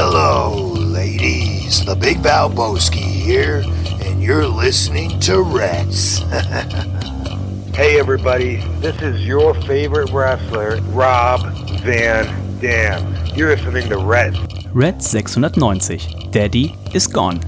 Hello, ladies. The Big Valboski here, and you're listening to Reds. Hey everybody, this is your favorite wrestler, Rob Van Dam. You're listening to Red. Red 690. Daddy is gone.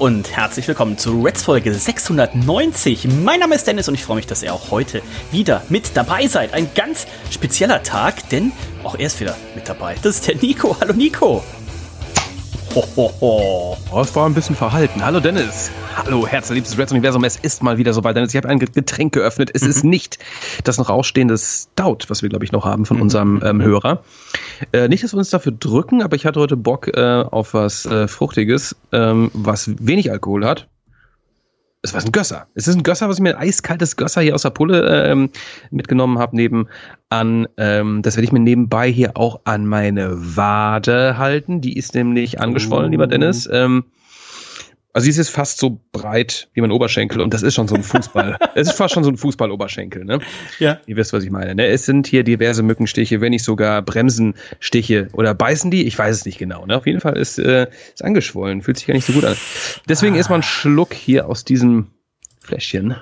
Und herzlich willkommen zu Reds Folge 690. Mein Name ist Dennis und ich freue mich, dass ihr auch heute wieder mit dabei seid. Ein ganz spezieller Tag, denn auch er ist wieder mit dabei. Das ist der Nico. Hallo Nico. Ho, ho, ho. Es war ein bisschen verhalten. Hallo Dennis. Hallo, herzliebstes Reds Universum. Es ist mal wieder soweit, Dennis. Ich habe ein Getränk geöffnet. Es mhm. ist nicht das noch ausstehende Stout, was wir, glaube ich, noch haben von mhm. unserem ähm, Hörer. Äh, nicht, dass wir uns dafür drücken, aber ich hatte heute Bock äh, auf was äh, Fruchtiges, ähm, was wenig Alkohol hat es war ein Gösser. Es ist ein Gösser, was ich mir ein eiskaltes Gösser hier aus der Pulle ähm, mitgenommen habe, neben an, ähm, das werde ich mir nebenbei hier auch an meine Wade halten. Die ist nämlich angeschwollen, oh. lieber Dennis. Ähm, also sie ist jetzt fast so breit wie mein Oberschenkel und das ist schon so ein Fußball. es ist fast schon so ein Fußballoberschenkel, ne? Ja. Ihr wisst, was ich meine. Ne? Es sind hier diverse Mückenstiche, wenn nicht sogar Bremsenstiche oder beißen die? Ich weiß es nicht genau. Ne? Auf jeden Fall ist äh, ist angeschwollen, fühlt sich gar nicht so gut an. Deswegen ah. ist man Schluck hier aus diesem Fläschchen.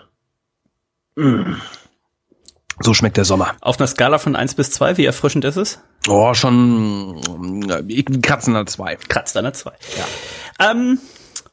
Mm. So schmeckt der Sommer. Auf einer Skala von 1 bis 2, wie erfrischend ist es? Oh, schon äh, kratzen an 2. Kratzt an 2. Ja. Ähm,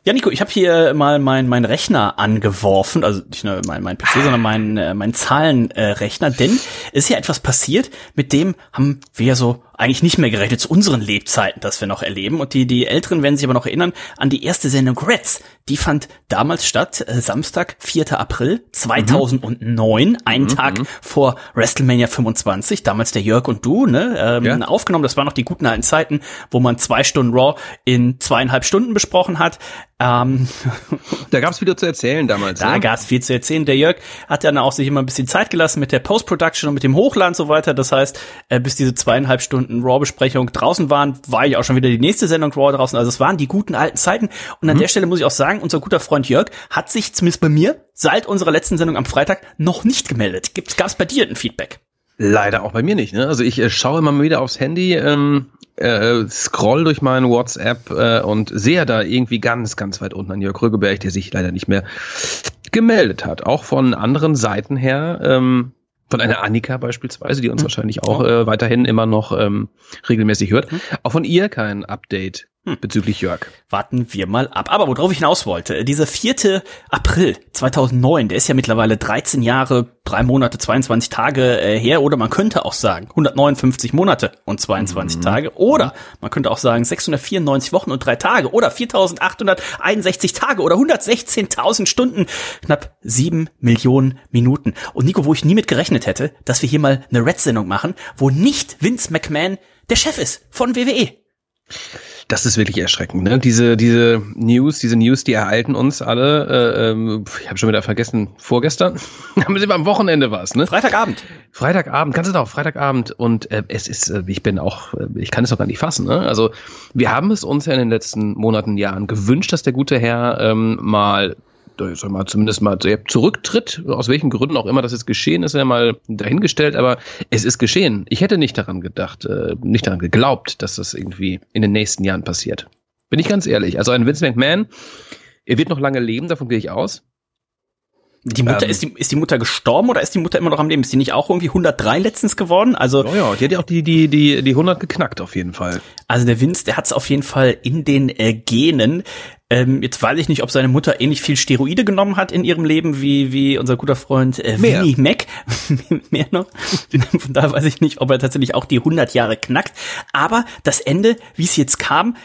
ja, Nico, ich habe hier mal meinen mein Rechner angeworfen, also nicht nur mein, mein PC, sondern mein, äh, mein Zahlenrechner, äh, denn es ist ja etwas passiert, mit dem haben wir so eigentlich nicht mehr gerechnet zu unseren Lebzeiten, das wir noch erleben. Und die, die Älteren werden sich aber noch erinnern an die erste Sendung Reds. Die fand damals statt, äh, Samstag, 4. April 2009, mhm. einen mhm. Tag mhm. vor WrestleMania 25. Damals der Jörg und du, ne, ähm, ja. aufgenommen. Das waren noch die guten alten Zeiten, wo man zwei Stunden Raw in zweieinhalb Stunden besprochen hat. Ähm, da gab es viel zu erzählen damals. Da ne? gab es viel zu erzählen. Der Jörg hat dann auch sich immer ein bisschen Zeit gelassen mit der Post-Production und mit dem Hochladen und so weiter. Das heißt, äh, bis diese zweieinhalb Stunden Raw-Besprechung draußen waren, war ich auch schon wieder die nächste Sendung Raw draußen. Also es waren die guten alten Zeiten. Und an mhm. der Stelle muss ich auch sagen, unser guter Freund Jörg hat sich zumindest bei mir seit unserer letzten Sendung am Freitag noch nicht gemeldet. Gab es bei dir ein Feedback? Leider auch bei mir nicht. Ne? Also ich äh, schaue immer mal wieder aufs Handy, ähm, äh, scroll durch meinen WhatsApp äh, und sehe da irgendwie ganz, ganz weit unten an Jörg Rügeberg, der sich leider nicht mehr gemeldet hat. Auch von anderen Seiten her. Ähm, von einer Annika beispielsweise, die uns mhm. wahrscheinlich auch äh, weiterhin immer noch ähm, regelmäßig hört. Mhm. Auch von ihr kein Update hm. bezüglich Jörg. Warten wir mal ab. Aber worauf ich hinaus wollte, dieser 4. April 2009, der ist ja mittlerweile 13 Jahre, 3 Monate, 22 Tage äh, her. Oder man könnte auch sagen 159 Monate und 22 mhm. Tage. Oder man könnte auch sagen 694 Wochen und 3 Tage. Oder 4861 Tage. Oder 116.000 Stunden. Knapp 7 Millionen Minuten. Und Nico, wo ich nie mit gerechnet hätte, dass wir hier mal eine Red-Sendung machen, wo nicht Vince McMahon der Chef ist von WWE. Das ist wirklich erschreckend. Ne? Diese, diese News, diese News, die ereilten uns alle. Äh, ähm, ich habe schon wieder vergessen, vorgestern. Haben sie am Wochenende was, ne? Freitagabend. Freitagabend, ganz genau, Freitagabend. Und äh, es ist, äh, ich bin auch, äh, ich kann es auch gar nicht fassen. Ne? Also wir haben es uns ja in den letzten Monaten, Jahren gewünscht, dass der gute Herr ähm, mal soll mal zumindest mal zurücktritt, aus welchen Gründen auch immer das jetzt geschehen ist, ja mal dahingestellt, aber es ist geschehen. Ich hätte nicht daran gedacht, äh, nicht daran geglaubt, dass das irgendwie in den nächsten Jahren passiert. Bin ich ganz ehrlich. Also ein Vince McMahon, er wird noch lange leben, davon gehe ich aus. Die Mutter, ähm, ist, die, ist die Mutter gestorben oder ist die Mutter immer noch am Leben? Ist die nicht auch irgendwie 103 letztens geworden? Also, oh ja, die hat ja auch die, die, die, die 100 geknackt auf jeden Fall. Also der Vince, der hat es auf jeden Fall in den äh, Genen. Ähm, jetzt weiß ich nicht, ob seine Mutter ähnlich viel Steroide genommen hat in ihrem Leben wie, wie unser guter Freund äh, Winnie Mac. Mehr noch. Von daher weiß ich nicht, ob er tatsächlich auch die 100 Jahre knackt. Aber das Ende, wie es jetzt kam,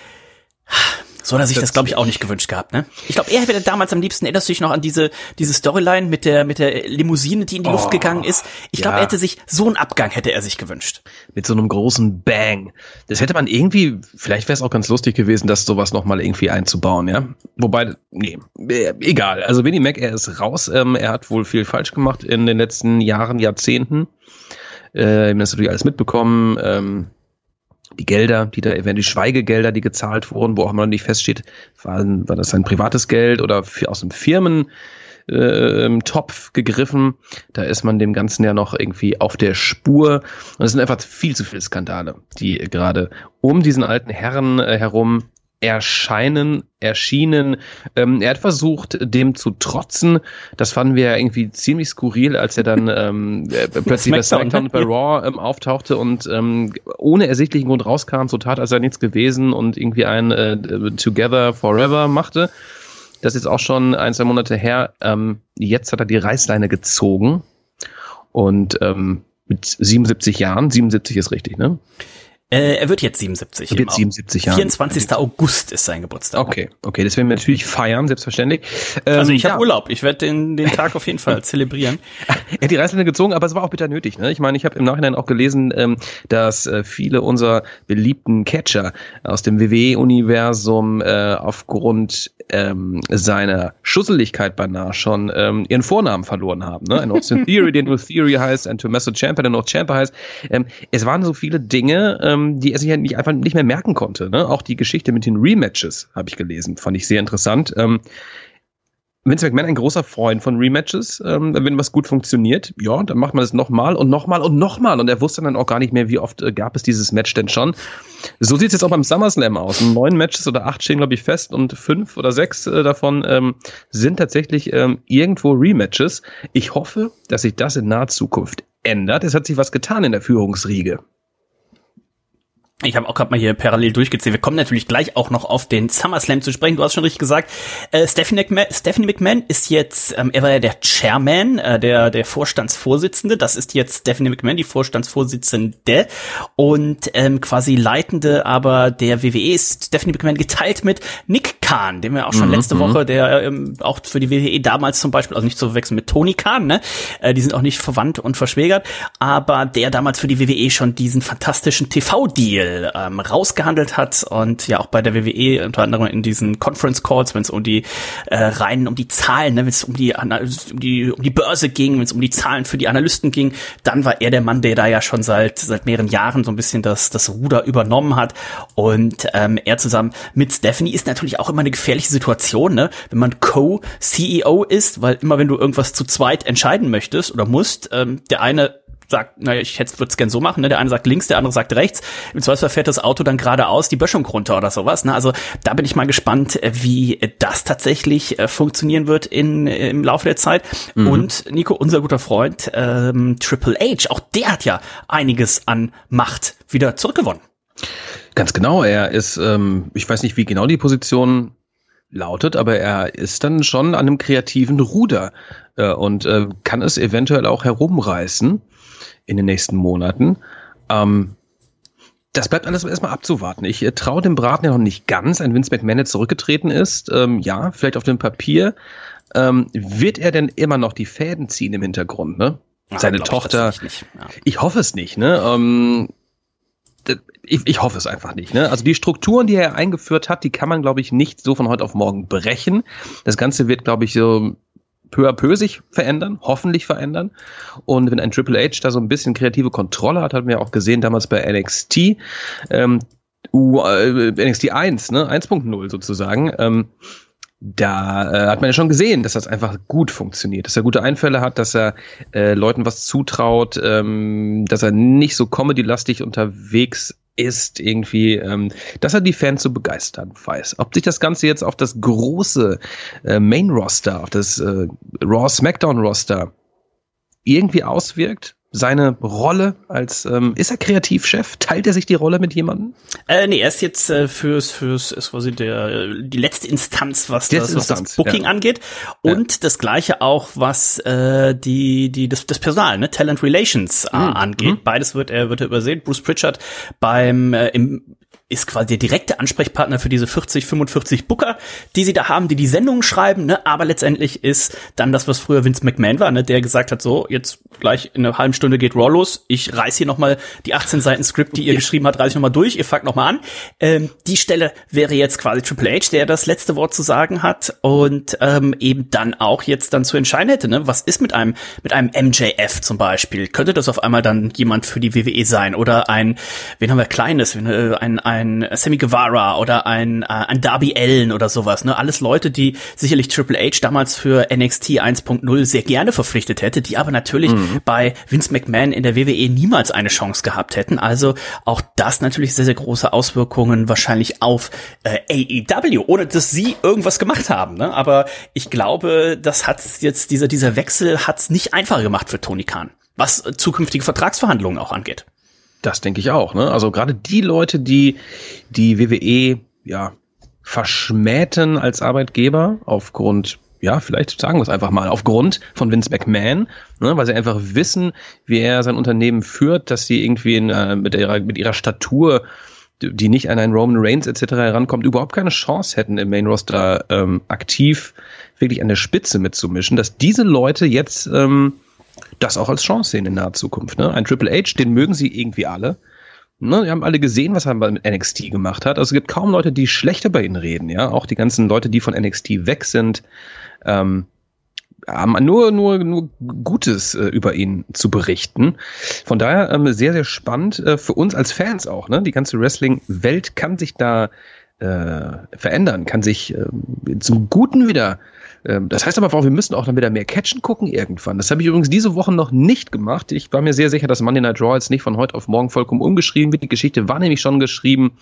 so hat er sich das, das glaube ich, auch nicht gewünscht gehabt, ne? Ich glaube, er hätte damals am liebsten, erinnerst du dich noch an diese, diese Storyline mit der, mit der Limousine, die in die oh, Luft gegangen ist? Ich glaube, ja. er hätte sich, so einen Abgang hätte er sich gewünscht. Mit so einem großen Bang. Das hätte man irgendwie, vielleicht wäre es auch ganz lustig gewesen, das sowas nochmal irgendwie einzubauen, ja? Wobei, nee, äh, egal. Also Winnie Mac, er ist raus. Ähm, er hat wohl viel falsch gemacht in den letzten Jahren, Jahrzehnten. Äh, das natürlich alles mitbekommen. Ähm, die Gelder, die da eventuell Schweigegelder, die gezahlt wurden, wo auch immer nicht feststeht, waren, war das sein privates Geld oder aus einem Firmen äh, Topf gegriffen. Da ist man dem Ganzen ja noch irgendwie auf der Spur. Und es sind einfach viel zu viele Skandale, die gerade um diesen alten Herren äh, herum erscheinen, erschienen. Ähm, er hat versucht, dem zu trotzen. Das fanden wir irgendwie ziemlich skurril, als er dann ähm, äh, plötzlich bei SmackDown und bei Raw ähm, auftauchte und ähm, ohne ersichtlichen Grund rauskam, so tat, als sei nichts gewesen und irgendwie ein äh, Together Forever machte. Das ist auch schon ein, zwei Monate her. Ähm, jetzt hat er die Reißleine gezogen und ähm, mit 77 Jahren, 77 ist richtig, ne? Äh, er wird jetzt 77. Er wird 77 Jahre. 24. August ist sein Geburtstag. Okay, okay, das werden wir natürlich feiern, selbstverständlich. Ähm, also ich habe ja. Urlaub, ich werde den, den Tag auf jeden Fall zelebrieren. Er hat die Reißleine gezogen, aber es war auch bitter nötig. Ne? Ich meine, ich habe im Nachhinein auch gelesen, ähm, dass äh, viele unserer beliebten Catcher aus dem WWE-Universum äh, aufgrund ähm, seiner Schusseligkeit beinahe schon ähm, ihren Vornamen verloren haben. Ne? Ein Austin Theory, der nur Theory heißt, ein Tommaso Ciampa, der noch Ciampa heißt. Ähm, es waren so viele Dinge, ähm, die er sich ja nicht einfach nicht mehr merken konnte. Ne? Auch die Geschichte mit den Rematches habe ich gelesen, fand ich sehr interessant. Ähm, Vince McMahon ein großer Freund von Rematches. Ähm, wenn was gut funktioniert, ja, dann macht man es nochmal und nochmal und nochmal. Und er wusste dann auch gar nicht mehr, wie oft äh, gab es dieses Match denn schon. So sieht es jetzt auch beim SummerSlam aus. Neun Matches oder acht stehen, glaube ich, fest und fünf oder sechs äh, davon ähm, sind tatsächlich ähm, irgendwo Rematches. Ich hoffe, dass sich das in naher Zukunft ändert. Es hat sich was getan in der Führungsriege. Ich habe auch gerade mal hier parallel durchgezählt. Wir kommen natürlich gleich auch noch auf den SummerSlam zu sprechen. Du hast schon richtig gesagt. Äh, Stephanie, McMahon, Stephanie McMahon ist jetzt, ähm, er war ja der Chairman, äh, der der Vorstandsvorsitzende. Das ist jetzt Stephanie McMahon, die Vorstandsvorsitzende und ähm, quasi leitende, aber der WWE ist Stephanie McMahon geteilt mit Nick Khan, den wir auch schon mhm, letzte mhm. Woche, der ähm, auch für die WWE damals zum Beispiel, also nicht zu verwechseln mit Tony Khan, ne? Äh, die sind auch nicht verwandt und verschwägert, aber der damals für die WWE schon diesen fantastischen TV-Deal Ähm, rausgehandelt hat und ja auch bei der WWE unter anderem in diesen Conference Calls, wenn es um die äh, rein um die Zahlen, ne, wenn es um die, um die um die Börse ging, wenn es um die Zahlen für die Analysten ging, dann war er der Mann, der da ja schon seit seit mehreren Jahren so ein bisschen das das Ruder übernommen hat. Und ähm, er zusammen mit Stephanie ist natürlich auch immer eine gefährliche Situation, ne, wenn man Co-CEO ist, weil immer wenn du irgendwas zu zweit entscheiden möchtest oder musst, ähm, der eine sagt, naja, ich hätte würde es gern so machen, ne? Der eine sagt links, der andere sagt rechts. Im Zweifelsfall fährt das Auto dann geradeaus die Böschung runter oder sowas. Ne? Also da bin ich mal gespannt, äh, wie das tatsächlich äh, funktionieren wird in, äh, im Laufe der Zeit. Mhm. Und Nico, unser guter Freund ähm, Triple H, auch der hat ja einiges an Macht wieder zurückgewonnen. Ganz genau, er ist, ähm, ich weiß nicht, wie genau die Position lautet, aber er ist dann schon an einem kreativen Ruder äh, und äh, kann es eventuell auch herumreißen in den nächsten Monaten. Ähm, das bleibt alles erstmal abzuwarten. Ich äh, traue dem Braten ja noch nicht ganz. Ein Vince McMahon, der zurückgetreten ist, ähm, ja, vielleicht auf dem Papier. Ähm, wird er denn immer noch die Fäden ziehen im Hintergrund, ne? Ja, Seine Tochter. Ich, ja. ich, hoffe es nicht, ne? Ähm, ich, ich hoffe es einfach nicht. Ne? Also die Strukturen, die er eingeführt hat, die kann man, glaube ich, nicht so von heute auf morgen brechen. Das Ganze wird, glaube ich, so peu à peu sich verändern, hoffentlich verändern. Und wenn ein Triple H da so ein bisschen kreative Kontrolle hat, hat man ja auch gesehen damals bei NXT, ähm, uh, NXT 1, ne, 1.0 sozusagen, ähm, da äh, hat man ja schon gesehen, dass das einfach gut funktioniert, dass er gute Einfälle hat, dass er äh, Leuten was zutraut, ähm, dass er nicht so comedy-lastig unterwegs ist irgendwie, ähm, dass er die Fans so begeistern weiß. Ob sich das Ganze jetzt auf das große äh, Main-Roster, auf das äh, Raw SmackDown-Roster irgendwie auswirkt, seine Rolle als ähm, ist er Kreativchef? Teilt er sich die Rolle mit jemandem? Äh, nee, er ist jetzt äh, fürs fürs ist quasi der die letzte Instanz, was, das, was das Booking ja. angeht und ja. das gleiche auch was äh, die die das, das Personal, ne Talent Relations äh, mhm. angeht. Mhm. Beides wird er wird er übersehen. Bruce Pritchard beim äh, im ist quasi der direkte Ansprechpartner für diese 40, 45 Booker, die sie da haben, die die Sendungen schreiben, ne? aber letztendlich ist dann das, was früher Vince McMahon war, ne? der gesagt hat, so, jetzt gleich in einer halben Stunde geht Raw los, ich reiß hier nochmal die 18 Seiten Skript, die ihr ja. geschrieben habt, reiß ich nochmal durch, ihr fangt nochmal an. Ähm, die Stelle wäre jetzt quasi Triple H, der das letzte Wort zu sagen hat und ähm, eben dann auch jetzt dann zu entscheiden hätte, ne? was ist mit einem, mit einem MJF zum Beispiel? Könnte das auf einmal dann jemand für die WWE sein oder ein, wen haben wir Kleines, äh, ein, ein ein Sammy Guevara oder ein, äh, ein Darby Allen oder sowas. Ne? Alles Leute, die sicherlich Triple H damals für NXT 1.0 sehr gerne verpflichtet hätte, die aber natürlich mhm. bei Vince McMahon in der WWE niemals eine Chance gehabt hätten. Also auch das natürlich sehr, sehr große Auswirkungen wahrscheinlich auf äh, AEW, ohne dass sie irgendwas gemacht haben. Ne? Aber ich glaube, das hat jetzt, dieser, dieser Wechsel hat's nicht einfacher gemacht für Tony Khan, was zukünftige Vertragsverhandlungen auch angeht. Das denke ich auch. Ne? Also gerade die Leute, die die WWE ja verschmähten als Arbeitgeber aufgrund ja, vielleicht sagen wir es einfach mal, aufgrund von Vince McMahon, ne, weil sie einfach wissen, wie er sein Unternehmen führt, dass sie irgendwie in, äh, mit, ihrer, mit ihrer Statur, die nicht an einen Roman Reigns etc. herankommt, überhaupt keine Chance hätten, im Main Roster ähm, aktiv wirklich an der Spitze mitzumischen, dass diese Leute jetzt ähm, das auch als Chance sehen in naher Zukunft. Ne? Ein Triple H, den mögen sie irgendwie alle. Ne, die haben alle gesehen, was er mit NXT gemacht hat. Also es gibt kaum Leute, die schlechter bei ihnen reden. Ja, auch die ganzen Leute, die von NXT weg sind, ähm, haben nur nur nur Gutes äh, über ihn zu berichten. Von daher ähm, sehr sehr spannend äh, für uns als Fans auch. Ne, die ganze Wrestling-Welt kann sich da äh, verändern, kann sich äh, zum Guten wieder ähm, das heißt aber auch, wir müssen auch dann wieder mehr Catchen gucken irgendwann. Das habe ich übrigens diese Woche noch nicht gemacht. Ich war mir sehr sicher, dass Monday Night Raw jetzt nicht von heute auf morgen vollkommen umgeschrieben wird. Die Geschichte war nämlich schon geschrieben.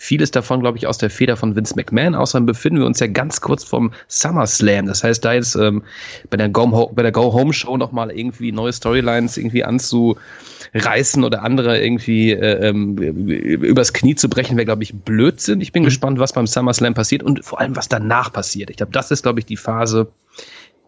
Vieles davon, glaube ich, aus der Feder von Vince McMahon. Außerdem befinden wir uns ja ganz kurz vom SummerSlam. Das heißt, da jetzt ähm, bei der Go, bei der Go Home Show nochmal irgendwie neue Storylines irgendwie anzureißen oder andere irgendwie äh, ähm, übers Knie zu brechen, wäre, glaube ich, Blödsinn. Ich bin mhm. gespannt, was beim SummerSlam passiert und vor allem, was danach passiert. Ich glaube, das ist, glaube ich, die Phase,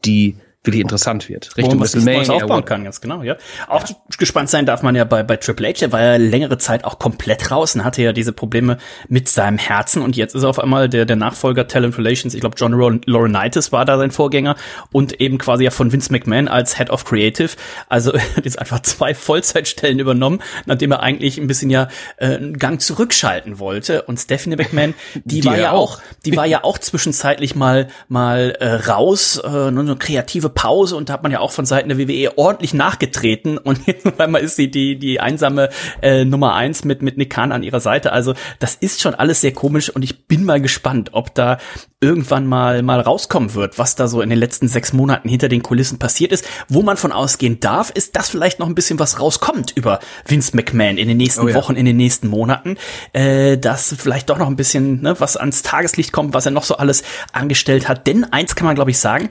die wirklich interessant wird. Richtung WrestleMania. aufbauen kann, ganz genau, ja. Auch ja. gespannt sein darf man ja bei, bei Triple H, der war ja längere Zeit auch komplett raus und hatte ja diese Probleme mit seinem Herzen und jetzt ist er auf einmal der, der Nachfolger Talent Relations, ich glaube John Laurinaitis war da sein Vorgänger und eben quasi ja von Vince McMahon als Head of Creative, also hat jetzt einfach zwei Vollzeitstellen übernommen, nachdem er eigentlich ein bisschen ja äh, einen Gang zurückschalten wollte und Stephanie McMahon, die, die war ja auch, die war ja auch zwischenzeitlich mal mal äh, raus, äh, nur so kreative Pause und da hat man ja auch von Seiten der WWE ordentlich nachgetreten und jetzt einmal ist sie die, die einsame äh, Nummer eins mit, mit Nick Khan an ihrer Seite. Also das ist schon alles sehr komisch und ich bin mal gespannt, ob da irgendwann mal, mal rauskommen wird, was da so in den letzten sechs Monaten hinter den Kulissen passiert ist. Wo man von ausgehen darf, ist, dass vielleicht noch ein bisschen was rauskommt über Vince McMahon in den nächsten oh ja. Wochen, in den nächsten Monaten, äh, dass vielleicht doch noch ein bisschen ne, was ans Tageslicht kommt, was er noch so alles angestellt hat. Denn eins kann man, glaube ich, sagen,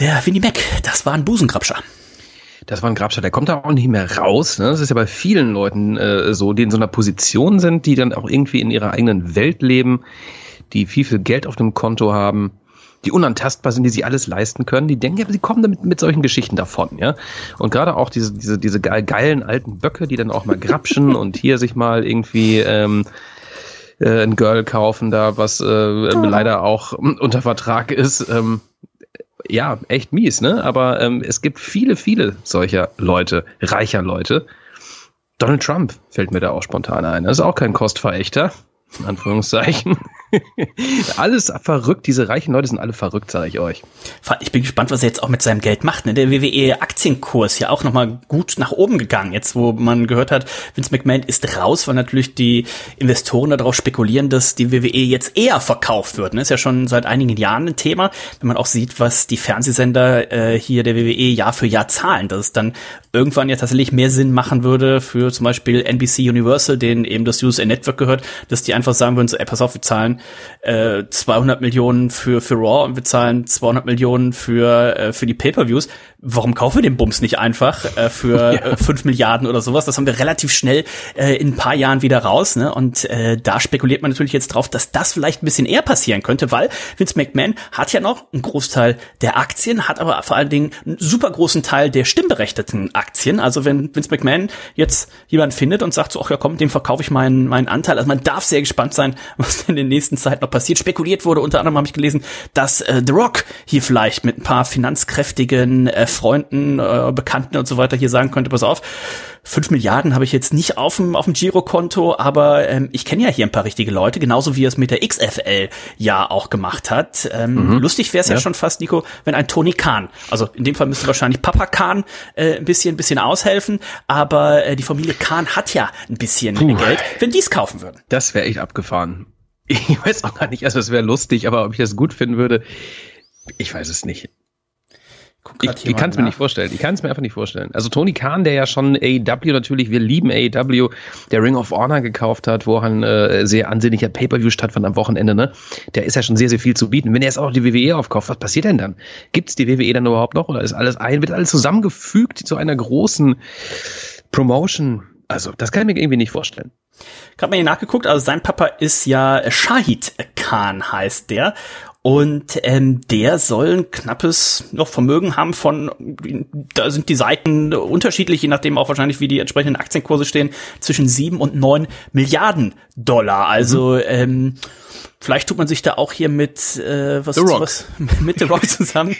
der Winnie Mac, das war ein Busengrabscher. Das war ein Grabscher, der kommt da auch nicht mehr raus. Ne? Das ist ja bei vielen Leuten äh, so, die in so einer Position sind, die dann auch irgendwie in ihrer eigenen Welt leben, die viel, viel Geld auf dem Konto haben, die unantastbar sind, die sich alles leisten können, die denken, ja, sie kommen damit mit solchen Geschichten davon, ja. Und gerade auch diese, diese, diese geilen alten Böcke, die dann auch mal grapschen und hier sich mal irgendwie ähm, äh, ein Girl kaufen, da was äh, oh. leider auch unter Vertrag ist. Ähm, ja, echt mies, ne? Aber ähm, es gibt viele, viele solcher Leute, reicher Leute. Donald Trump fällt mir da auch spontan ein. Das ist auch kein Kostverächter in Anführungszeichen. Alles verrückt, diese reichen Leute sind alle verrückt, sage ich euch. Ich bin gespannt, was er jetzt auch mit seinem Geld macht. Ne? Der WWE-Aktienkurs ja auch nochmal gut nach oben gegangen. Jetzt, wo man gehört hat, Vince McMahon ist raus, weil natürlich die Investoren darauf spekulieren, dass die WWE jetzt eher verkauft wird. Ne? Ist ja schon seit einigen Jahren ein Thema, wenn man auch sieht, was die Fernsehsender äh, hier der WWE Jahr für Jahr zahlen. Dass es dann irgendwann ja tatsächlich mehr Sinn machen würde für zum Beispiel NBC Universal, denen eben das USA Network gehört, dass die einfach sagen würden, so, ey, pass auf, wir zahlen äh, 200 Millionen für, für Raw und wir zahlen 200 Millionen für, äh, für die Pay-Per-Views. Warum kaufen wir den Bums nicht einfach äh, für ja. äh, 5 Milliarden oder sowas? Das haben wir relativ schnell äh, in ein paar Jahren wieder raus. Ne? Und äh, da spekuliert man natürlich jetzt drauf, dass das vielleicht ein bisschen eher passieren könnte, weil Vince McMahon hat ja noch einen Großteil der Aktien, hat aber vor allen Dingen einen super großen Teil der stimmberechtigten Aktien. Also wenn Vince McMahon jetzt jemanden findet und sagt so, ach ja komm, dem verkaufe ich meinen, meinen Anteil. Also man darf sehr gespannt sein, was in der nächsten Zeit noch passiert. Spekuliert wurde, unter anderem habe ich gelesen, dass äh, The Rock hier vielleicht mit ein paar finanzkräftigen äh, Freunden, äh, Bekannten und so weiter hier sagen könnte, pass auf, fünf Milliarden habe ich jetzt nicht auf dem, auf dem Girokonto, aber ähm, ich kenne ja hier ein paar richtige Leute, genauso wie er es mit der XFL ja auch gemacht hat. Ähm, mhm. Lustig wäre es ja. ja. schon fast, Nico, wenn ein Tony Khan, also in dem Fall müsste wahrscheinlich Papa Khan äh, ein bisschen, ein bisschen aushelfen, aber äh, die Familie Khan hat ja ein bisschen Puh. Geld, wenn die es kaufen würden. Das wäre echt abgefahren. Ich weiß auch gar nicht, also es wäre lustig, aber ob ich das gut finden würde, ich weiß es nicht. Ich, ich kann es mir nicht vorstellen. Ich kann es mir einfach nicht vorstellen. Also Tony Khan, der ja schon AEW natürlich, wir lieben AEW, der Ring of Honor gekauft hat, wo ein äh, sehr ansehnlicher Pay-Per-View stattfand am Wochenende, ne? Der ist ja schon sehr, sehr viel zu bieten. Wenn er jetzt auch die WWE aufkauft, was passiert denn dann? Gibt es die WWE dann überhaupt noch? Oder ist alles ein, wird alles zusammengefügt zu einer großen Promotion? Also, das kann ich mir irgendwie nicht vorstellen. Gerade mal hier nachgeguckt, also sein Papa ist ja Shahid Khan heißt der und ähm, der soll ein knappes noch Vermögen haben von, da sind die Seiten unterschiedlich, je nachdem auch wahrscheinlich, wie die entsprechenden Aktienkurse stehen, zwischen sieben und neun Milliarden Dollar. Also mhm. ähm, Vielleicht tut man sich da auch hier mit äh, was, The Rock. was mit The Rock zusammen.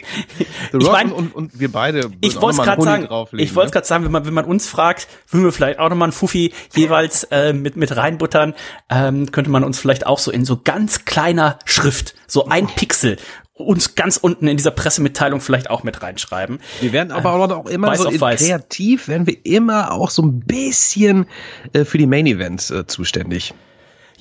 The Rock ich mein, und, und wir beide. Ich wollte gerade sagen, ich wollte ne? gerade sagen, wenn man wenn man uns fragt, würden wir vielleicht auch nochmal einen Fuffi jeweils äh, mit mit reinbuttern, ähm, könnte man uns vielleicht auch so in so ganz kleiner Schrift, so ein Pixel uns ganz unten in dieser Pressemitteilung vielleicht auch mit reinschreiben. Wir werden aber äh, auch immer so kreativ, werden wir immer auch so ein bisschen äh, für die Main Events äh, zuständig.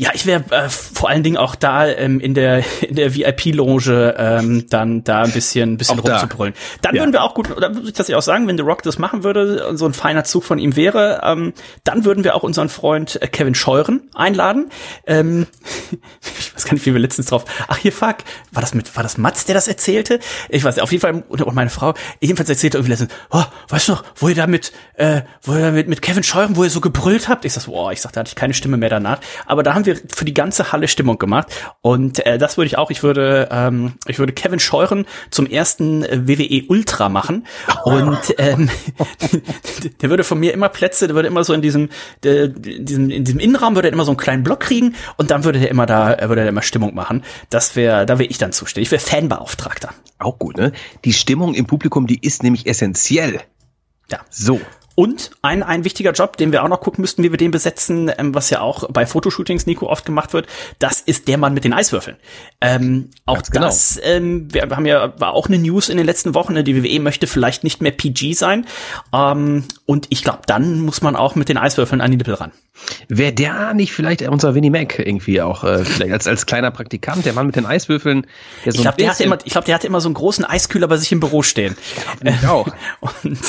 Ja, ich wäre äh, vor allen Dingen auch da ähm, in der in der VIP-Loge ähm, dann da ein bisschen ein bisschen auch rumzubrüllen. Dann ja. würden wir auch gut, oder würde ich ja auch sagen, wenn The Rock das machen würde, so ein feiner Zug von ihm wäre, ähm, dann würden wir auch unseren Freund äh, Kevin Scheuren einladen. Ähm, ich weiß gar nicht, wie wir letztens drauf. Ach hier fuck, war das mit war das Mats, der das erzählte? Ich weiß, auf jeden Fall und meine Frau jedenfalls erzählte irgendwie letztens, oh, weißt du noch, wo ihr da mit äh, wo ihr da mit mit Kevin Scheuren, wo ihr so gebrüllt habt? Ich sag, boah, ich sag, da hatte ich keine Stimme mehr danach, aber da haben wir wir für die ganze Halle Stimmung gemacht. Und äh, das würde ich auch, ich würde, ähm, ich würde Kevin Scheuren zum ersten WWE Ultra machen. Und ähm, der würde von mir immer Plätze, der würde immer so in diesem, der, in diesem, in diesem Innenraum würde er immer so einen kleinen Block kriegen und dann würde der immer da, würde er immer Stimmung machen. Das wäre, da wäre ich dann zuständig. Ich wäre Fanbeauftragter. Auch gut, ne? Die Stimmung im Publikum, die ist nämlich essentiell. Ja. So. Und ein, ein wichtiger Job, den wir auch noch gucken müssten, wie wir den besetzen, ähm, was ja auch bei Fotoshootings, Nico, oft gemacht wird, das ist der Mann mit den Eiswürfeln. Ähm, auch genau. das, ähm, wir haben ja, war auch eine News in den letzten Wochen, ne? die WWE möchte vielleicht nicht mehr PG sein. Ähm, und ich glaube, dann muss man auch mit den Eiswürfeln an die Nippel ran. Wäre der nicht vielleicht unser Winnie Mac irgendwie auch, äh, vielleicht als, als kleiner Praktikant, der Mann mit den Eiswürfeln? Der so ich glaube, der, hatte immer, ich glaub, der hatte immer so einen großen Eiskühler bei sich im Büro stehen. Ich auch. Und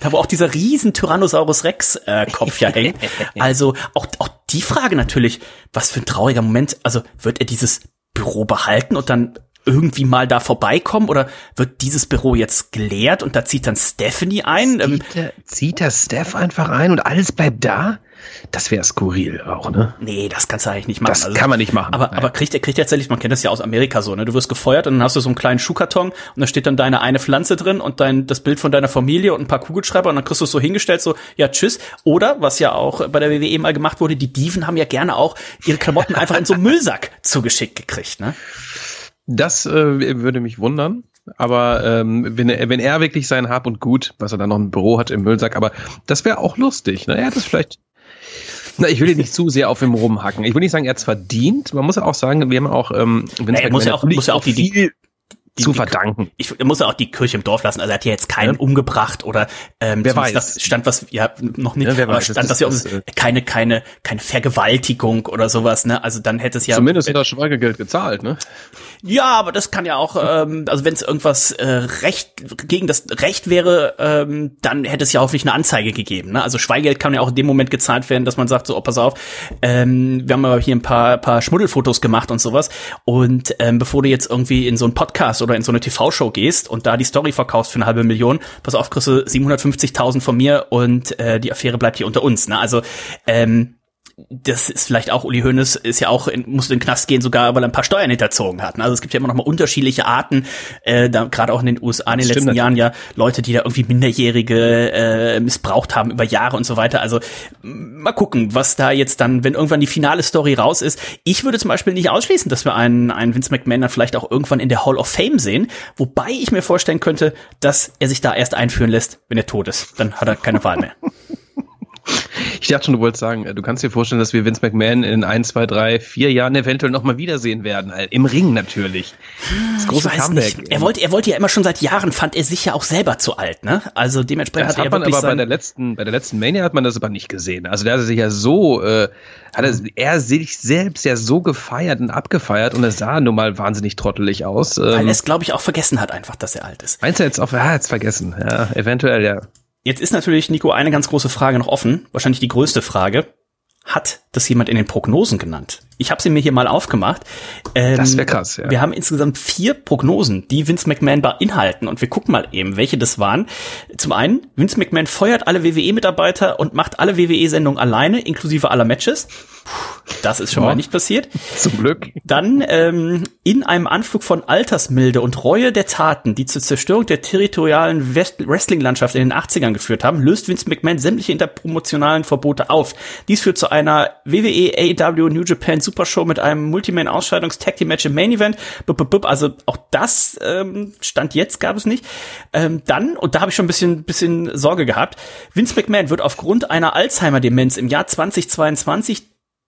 da wo auch dieser riesen Tyrannosaurus Rex äh, Kopf ja hängt. Also auch, auch die Frage natürlich, was für ein trauriger Moment. Also wird er dieses Büro behalten und dann irgendwie mal da vorbeikommen oder wird dieses Büro jetzt geleert und da zieht dann Stephanie ein? Ähm, zieht der, zieht der Steph einfach ein und alles bleibt da? Das wäre skurril auch, ne? Nee, das kannst du eigentlich nicht machen. Das also, kann man nicht machen. Aber, aber kriegt er kriegt er tatsächlich, man kennt das ja aus Amerika so, ne? Du wirst gefeuert und dann hast du so einen kleinen Schuhkarton und da steht dann deine eine Pflanze drin und dein das Bild von deiner Familie und ein paar Kugelschreiber und dann kriegst du es so hingestellt, so, ja, tschüss. Oder, was ja auch bei der WWE mal gemacht wurde, die Diven haben ja gerne auch ihre Klamotten einfach in so einen Müllsack zugeschickt gekriegt, ne? Das äh, würde mich wundern. Aber ähm, wenn, er, wenn er wirklich sein Hab und Gut, was er dann noch im Büro hat im Müllsack, aber das wäre auch lustig. Ne? Er hat es vielleicht na, ich will nicht zu sehr auf ihm rumhacken. Ich will nicht sagen, er hat es verdient. Man muss ja auch sagen, wir haben auch, ähm, wenn es muss ja auch, muss ja auch die, viel die, zu verdanken. Ich, ich muss ja auch die Kirche im Dorf lassen. Also er hat ja jetzt keinen ja. umgebracht oder ähm, wer weiß. Das stand was ja noch nicht, ja, wer weiß. stand das, das ja das, äh, keine keine keine Vergewaltigung oder sowas. Ne? Also dann hätte es ja zumindest hat er Schweigegeld gezahlt, ne? Ja, aber das kann ja auch, ähm, also wenn es irgendwas äh, recht gegen das Recht wäre, ähm, dann hätte es ja hoffentlich eine Anzeige gegeben. Ne? Also Schweigegeld kann ja auch in dem Moment gezahlt werden, dass man sagt, so, oh, pass auf, ähm, wir haben aber hier ein paar paar Schmuddelfotos gemacht und sowas. Und ähm, bevor du jetzt irgendwie in so einen Podcast hast oder in so eine TV-Show gehst und da die Story verkaufst für eine halbe Million, pass auf, kriegst du 750.000 von mir und äh, die Affäre bleibt hier unter uns. Ne? Also ähm, das ist vielleicht auch, Uli Hoeneß ist ja auch, in, musste in den Knast gehen, sogar weil er ein paar Steuern hinterzogen hat. Also es gibt ja immer noch mal unterschiedliche Arten, äh, da gerade auch in den USA in den das letzten Jahren ja Leute, die da irgendwie Minderjährige äh, missbraucht haben über Jahre und so weiter. Also mal gucken, was da jetzt dann, wenn irgendwann die finale Story raus ist. Ich würde zum Beispiel nicht ausschließen, dass wir einen, einen Vince McMahon dann vielleicht auch irgendwann in der Hall of Fame sehen, wobei ich mir vorstellen könnte, dass er sich da erst einführen lässt, wenn er tot ist. Dann hat er keine Wahl mehr. Ich dachte schon, du wolltest sagen, äh, du kannst dir vorstellen, dass wir Vince McMahon in ein, zwei, drei, vier Jahren eventuell nochmal wiedersehen werden. Im Ring natürlich. Das große ich weiß Comeback. Nicht. Er wollte, er wollte ja immer schon seit Jahren, fand er sich ja auch selber zu alt, ne? Also dementsprechend das hat, hat er man aber bei der letzten, bei der letzten Mania hat man das aber nicht gesehen. Also der hat sich ja so, äh, hat er, er sich selbst ja so gefeiert und abgefeiert und er sah nun mal wahnsinnig trottelig aus. Weil ähm, er es, glaube ich, auch vergessen hat einfach, dass er alt ist. Meinst du jetzt auch, er hat es vergessen? Ja, eventuell, ja. Jetzt ist natürlich, Nico, eine ganz große Frage noch offen, wahrscheinlich die größte Frage. Hat das jemand in den Prognosen genannt? Ich habe sie mir hier mal aufgemacht. Ähm, das wäre krass, ja. Wir haben insgesamt vier Prognosen, die Vince McMahon beinhalten. Und wir gucken mal eben, welche das waren. Zum einen, Vince McMahon feuert alle WWE-Mitarbeiter und macht alle WWE-Sendungen alleine, inklusive aller Matches. Das ist schon oh, mal nicht passiert. Zum Glück. Dann ähm, in einem Anflug von Altersmilde und Reue der Taten, die zur Zerstörung der territorialen Wrestling-Landschaft in den 80ern geführt haben, löst Vince McMahon sämtliche interpromotionalen Verbote auf. Dies führt zu einer WWE, AEW, New Japan Supershow mit einem Multiman-Ausscheidungs-Tag-Team-Match im Main-Event. Also auch das ähm, stand jetzt gab es nicht. Ähm, dann, und da habe ich schon ein bisschen, bisschen Sorge gehabt, Vince McMahon wird aufgrund einer Alzheimer-Demenz im Jahr 2022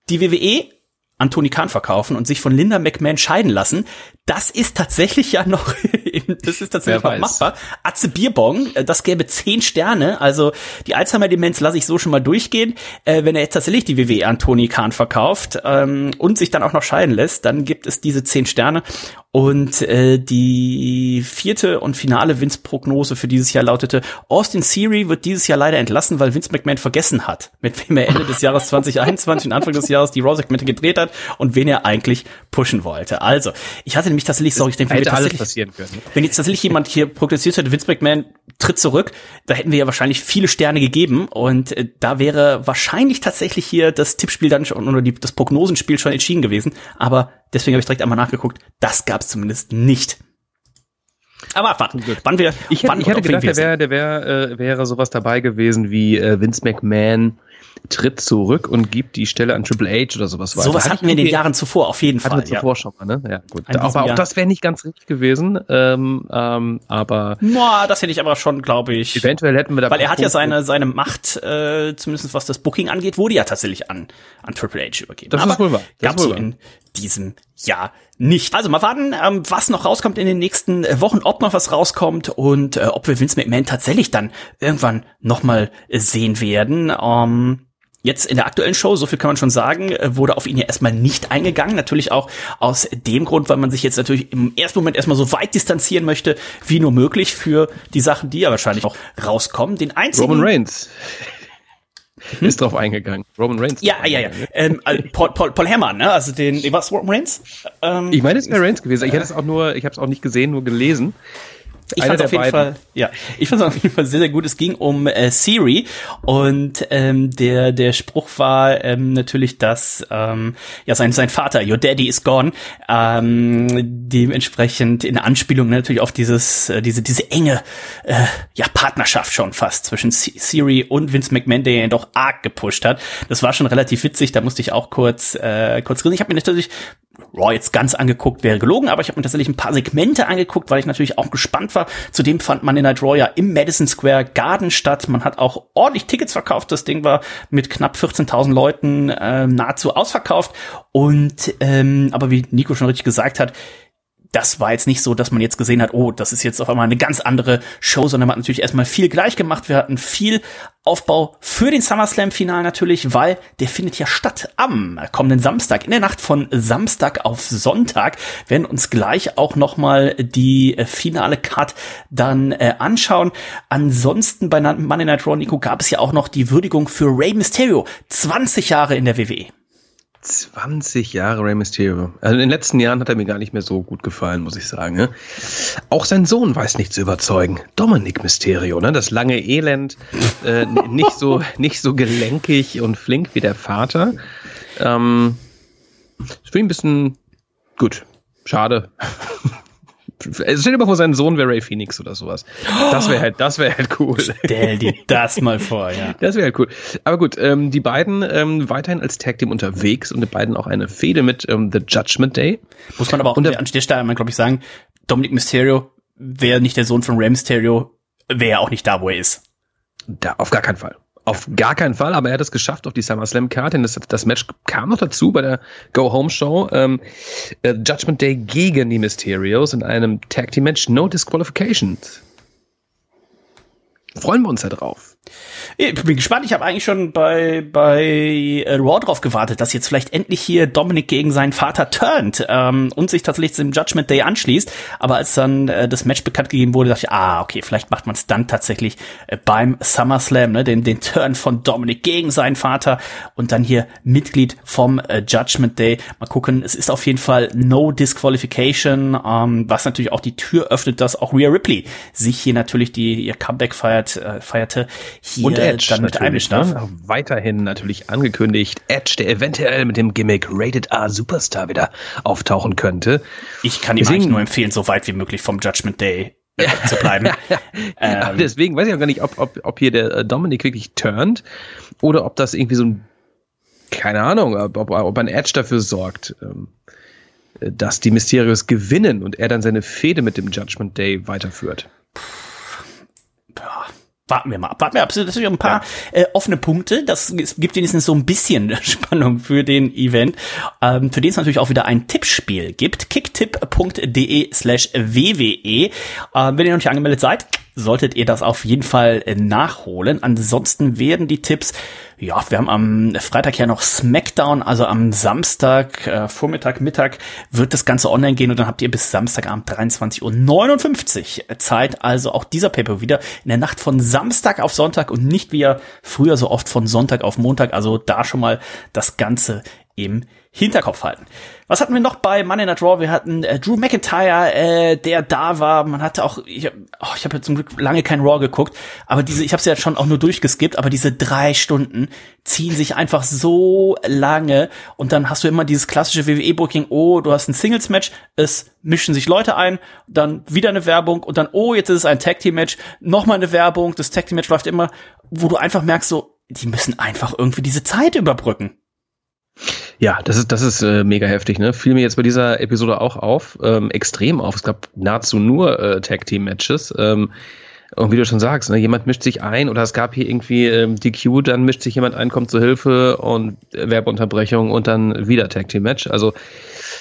die WWE an Tony Khan verkaufen und sich von Linda McMahon scheiden lassen. Das ist tatsächlich ja noch, das ist tatsächlich noch machbar. Atze Bierbong, äh, das gäbe zehn Sterne. Also die Alzheimer-Demenz lasse ich so schon mal durchgehen. Äh, wenn er jetzt tatsächlich die WWE an Tony Khan verkauft ähm, und sich dann auch noch scheiden lässt, dann gibt es diese zehn Sterne. Und äh, die vierte und finale Vince-Prognose für dieses Jahr lautete, Austin Theory wird dieses Jahr leider entlassen, weil Vince McMahon vergessen hat, mit wem er Ende des Jahres 2021 und Anfang des Jahres die Raw-Segmente gedreht hat und wen er eigentlich pushen wollte. Also, ich hatte nämlich tatsächlich, sorry, ich denke, hätte alles passieren können. Wenn jetzt tatsächlich jemand hier prognostiziert hätte, Vince McMahon tritt zurück, da hätten wir ja wahrscheinlich viele Sterne gegeben und äh, da wäre wahrscheinlich tatsächlich hier das Tippspiel dann schon oder die, das Prognosenspiel schon entschieden gewesen. Aber deswegen habe ich direkt einmal nachgeguckt, das gab es zumindest nicht. Aber abwarten, wann wir. Ich, wann ich hätte gedacht, der, wär, der wär, äh, wäre sowas dabei gewesen wie äh, Vince McMahon tritt zurück und gibt die Stelle an Triple H oder sowas weiter. Sowas hatten wir in den Jahren zuvor, auf jeden hatten Fall. Wir zuvor schon mal, ne? Ja, gut. Aber auch das wäre nicht ganz richtig gewesen. Ähm, ähm, aber. Boah, das hätte ich aber schon, glaube ich. Eventuell hätten wir da. Weil er hat ja seine, seine Macht, äh, zumindest was das Booking angeht, wurde ja tatsächlich an, an Triple H übergeben. Das aber ist wohl wahr. Gab so in diesem Jahr nicht. Also mal warten, ähm, was noch rauskommt in den nächsten äh, Wochen, ob noch was rauskommt und äh, ob wir Vince McMahon tatsächlich dann irgendwann nochmal sehen werden. Ähm, Jetzt in der aktuellen Show, so viel kann man schon sagen, äh, wurde auf ihn ja erstmal nicht eingegangen. Natürlich auch aus dem Grund, weil man sich jetzt natürlich im ersten Moment erstmal so weit distanzieren möchte, wie nur möglich für die Sachen, die ja wahrscheinlich auch rauskommen. Den einzigen. Roman Reigns. Hm? Ist drauf eingegangen. Roman Reigns. Ja, ja, ja. Ne? Ähm, also Paul, Paul, Paul Herrmann, ne? Also den, was Roman Reigns? Ähm, ich meine, es wäre Reigns gewesen. Ich hätte es auch nur, ich habe es auch nicht gesehen, nur gelesen. Ich fand auf jeden beiden. Fall, ja, ich fand es auf jeden Fall sehr, sehr gut. Es ging um äh, Siri und ähm, der der Spruch war ähm, natürlich, dass ähm, ja sein sein Vater, Your Daddy is gone, ähm, dementsprechend in Anspielung natürlich auf dieses äh, diese diese enge äh, ja Partnerschaft schon fast zwischen Siri und Vince McMahon, der ihn doch arg gepusht hat. Das war schon relativ witzig. Da musste ich auch kurz äh, kurz reden. Ich habe mir natürlich Raw jetzt ganz angeguckt wäre gelogen, aber ich habe mir tatsächlich ein paar Segmente angeguckt, weil ich natürlich auch gespannt war. Zudem fand Monday Night Raw ja im Madison Square Garden statt. Man hat auch ordentlich Tickets verkauft. Das Ding war mit knapp 14.000 Leuten äh, nahezu ausverkauft. Und ähm, aber wie Nico schon richtig gesagt hat, das war jetzt nicht so, dass man jetzt gesehen hat, oh, das ist jetzt auf einmal eine ganz andere Show, sondern man hat natürlich erstmal viel gleich gemacht. Wir hatten viel Aufbau für den SummerSlam-Final natürlich, weil der findet ja statt am kommenden Samstag. In der Nacht von Samstag auf Sonntag werden uns gleich auch nochmal die äh, finale Card dann äh, anschauen. Ansonsten bei Monday Night Raw, Nico, gab es ja auch noch die Würdigung für Rey Mysterio. 20 Jahre in der WWE. 20 Jahre Rey Mysterio. Also in den letzten Jahren hat er mir gar nicht mehr so gut gefallen, muss ich sagen. Ne? Auch sein Sohn weiß nicht zu überzeugen. Dominic Mysterio, ne? das lange Elend, äh, nicht so nicht so gelenkig und flink wie der Vater. Ähm, ist für ihn ein bisschen gut. Schade. Stell dir mal vor, sein Sohn wäre Ray Phoenix oder sowas. Das wäre halt, das wäre halt cool. Stell dir das mal vor, ja. Das wäre halt cool. Aber gut, ähm, die beiden ähm, weiterhin als Tag Team unterwegs und die beiden auch eine Fehde mit ähm, The Judgment Day. Muss man aber auch Und an der- der Stelle, glaube ich, sagen, Dominic Mysterio wäre nicht der Sohn von Rey Mysterio, wäre auch nicht da, wo er ist. Da, auf gar keinen Fall. Auf gar keinen Fall, aber er hat es geschafft auf die SummerSlam-Karte. Das, das Match kam noch dazu bei der Go-Home-Show. Ähm, äh, Judgment Day gegen die Mysterios in einem Tag-Team-Match, no disqualifications. Freuen wir uns ja drauf. Ich bin gespannt. Ich habe eigentlich schon bei bei äh, Raw drauf gewartet, dass jetzt vielleicht endlich hier Dominic gegen seinen Vater turnt ähm, und sich tatsächlich zum Judgment Day anschließt. Aber als dann äh, das Match bekannt gegeben wurde, dachte ich, ah, okay, vielleicht macht man es dann tatsächlich äh, beim SummerSlam, ne, den den Turn von Dominic gegen seinen Vater und dann hier Mitglied vom äh, Judgment Day. Mal gucken. Es ist auf jeden Fall No Disqualification, ähm, was natürlich auch die Tür öffnet, dass auch Rhea Ripley sich hier natürlich die ihr Comeback feiert äh, feierte hier Und Edge dann mit darf. ne? Weiterhin natürlich angekündigt. Edge, der eventuell mit dem Gimmick Rated R Superstar wieder auftauchen könnte. Ich kann ihm Deswegen- eigentlich nur empfehlen, so weit wie möglich vom Judgment Day äh, zu bleiben. Ähm, deswegen weiß ich auch gar nicht, ob, ob, ob hier der äh, Dominik wirklich turnt oder ob das irgendwie so ein, keine Ahnung, ob, ob, ob ein Edge dafür sorgt, ähm, äh, dass die Mysterios gewinnen und er dann seine Fehde mit dem Judgment Day weiterführt. Ja, warten wir mal ab. Warten wir ab. Es sind natürlich ein paar äh, offene Punkte. Das gibt wenigstens so ein bisschen Spannung für den Event, ähm, für den es natürlich auch wieder ein Tippspiel gibt. kicktipp.de slash WWE. Äh, wenn ihr noch nicht angemeldet seid, solltet ihr das auf jeden Fall äh, nachholen. Ansonsten werden die Tipps, ja, wir haben am Freitag ja noch Smackdown, also am Samstag, äh, Vormittag, Mittag wird das Ganze online gehen und dann habt ihr bis Samstagabend 23.59 Uhr Zeit. Also auch dieser Paper wieder in der Nacht von Samstag auf Sonntag und nicht wie ja früher so oft von Sonntag auf Montag. Also da schon mal das Ganze im Hinterkopf halten. Was hatten wir noch bei Money Night Raw? Wir hatten äh, Drew McIntyre, äh, der da war. Man hatte auch, ich, oh, ich habe ja zum Glück lange kein Raw geguckt, aber diese, ich habe es ja schon auch nur durchgeskippt, aber diese drei Stunden ziehen sich einfach so lange. Und dann hast du immer dieses klassische WWE-Booking, oh, du hast ein Singles-Match, es mischen sich Leute ein, dann wieder eine Werbung. Und dann, oh, jetzt ist es ein Tag-Team-Match, nochmal eine Werbung, das Tag-Team-Match läuft immer, wo du einfach merkst, so, die müssen einfach irgendwie diese Zeit überbrücken. Ja, das ist, das ist äh, mega heftig, ne? Fiel mir jetzt bei dieser Episode auch auf, ähm, extrem auf. Es gab nahezu nur äh, Tag-Team-Matches. Ähm, und wie du schon sagst, ne, jemand mischt sich ein oder es gab hier irgendwie ähm, DQ, dann mischt sich jemand ein, kommt zur Hilfe und äh, Werbeunterbrechung und dann wieder Tag-Team-Match. Also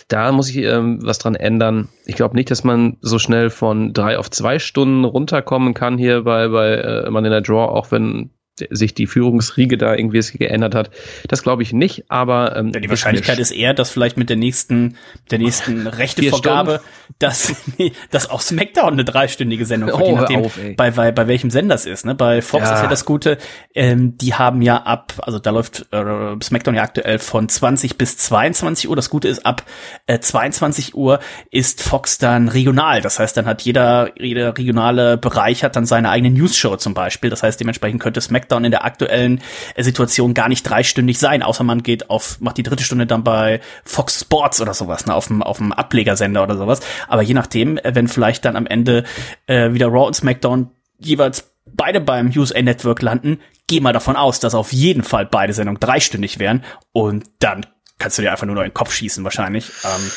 da muss ich ähm, was dran ändern. Ich glaube nicht, dass man so schnell von drei auf zwei Stunden runterkommen kann hier bei, bei äh, Man in der Draw, auch wenn sich die Führungsriege da irgendwie geändert hat. Das glaube ich nicht, aber ähm, Ja, die Wahrscheinlichkeit ist eher, dass vielleicht mit der nächsten, der nächsten Rechtevergabe, dass, nee, dass auch SmackDown eine dreistündige Sendung wird, Oh, nachdem, auf, bei, bei, bei welchem Sender es ist. Ne? Bei Fox Ja. ist ja das Gute, ähm, die haben ja ab, also da läuft äh, SmackDown ja aktuell von 20 bis 22 Uhr. Das Gute ist, ab äh, 22 Uhr ist Fox dann regional. Das heißt, dann hat jeder, jeder regionale Bereich hat dann seine eigene News-Show zum Beispiel. Das heißt, dementsprechend könnte SmackDown in der aktuellen äh, Situation gar nicht dreistündig sein, außer man geht auf, macht die dritte Stunde dann bei Fox Sports oder sowas, ne, auf dem, auf dem Ablegersender oder sowas. Aber je nachdem, äh, wenn vielleicht dann am Ende äh, wieder Raw und SmackDown jeweils beide beim USA Network landen, geh mal davon aus, dass auf jeden Fall beide Sendungen dreistündig wären und dann kannst du dir einfach nur noch in den Kopf schießen wahrscheinlich. Ähm,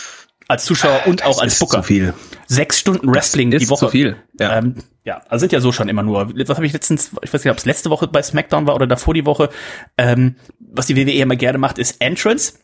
als Zuschauer und auch als Booker. zu viel. Sechs Stunden Wrestling ist die Woche. zu viel, ja. Ähm, ja, also sind ja so schon immer nur. Was habe ich letztens, ich weiß nicht, ob es letzte Woche bei SmackDown war oder davor die Woche, ähm, was die WWE immer gerne macht, ist Entrance.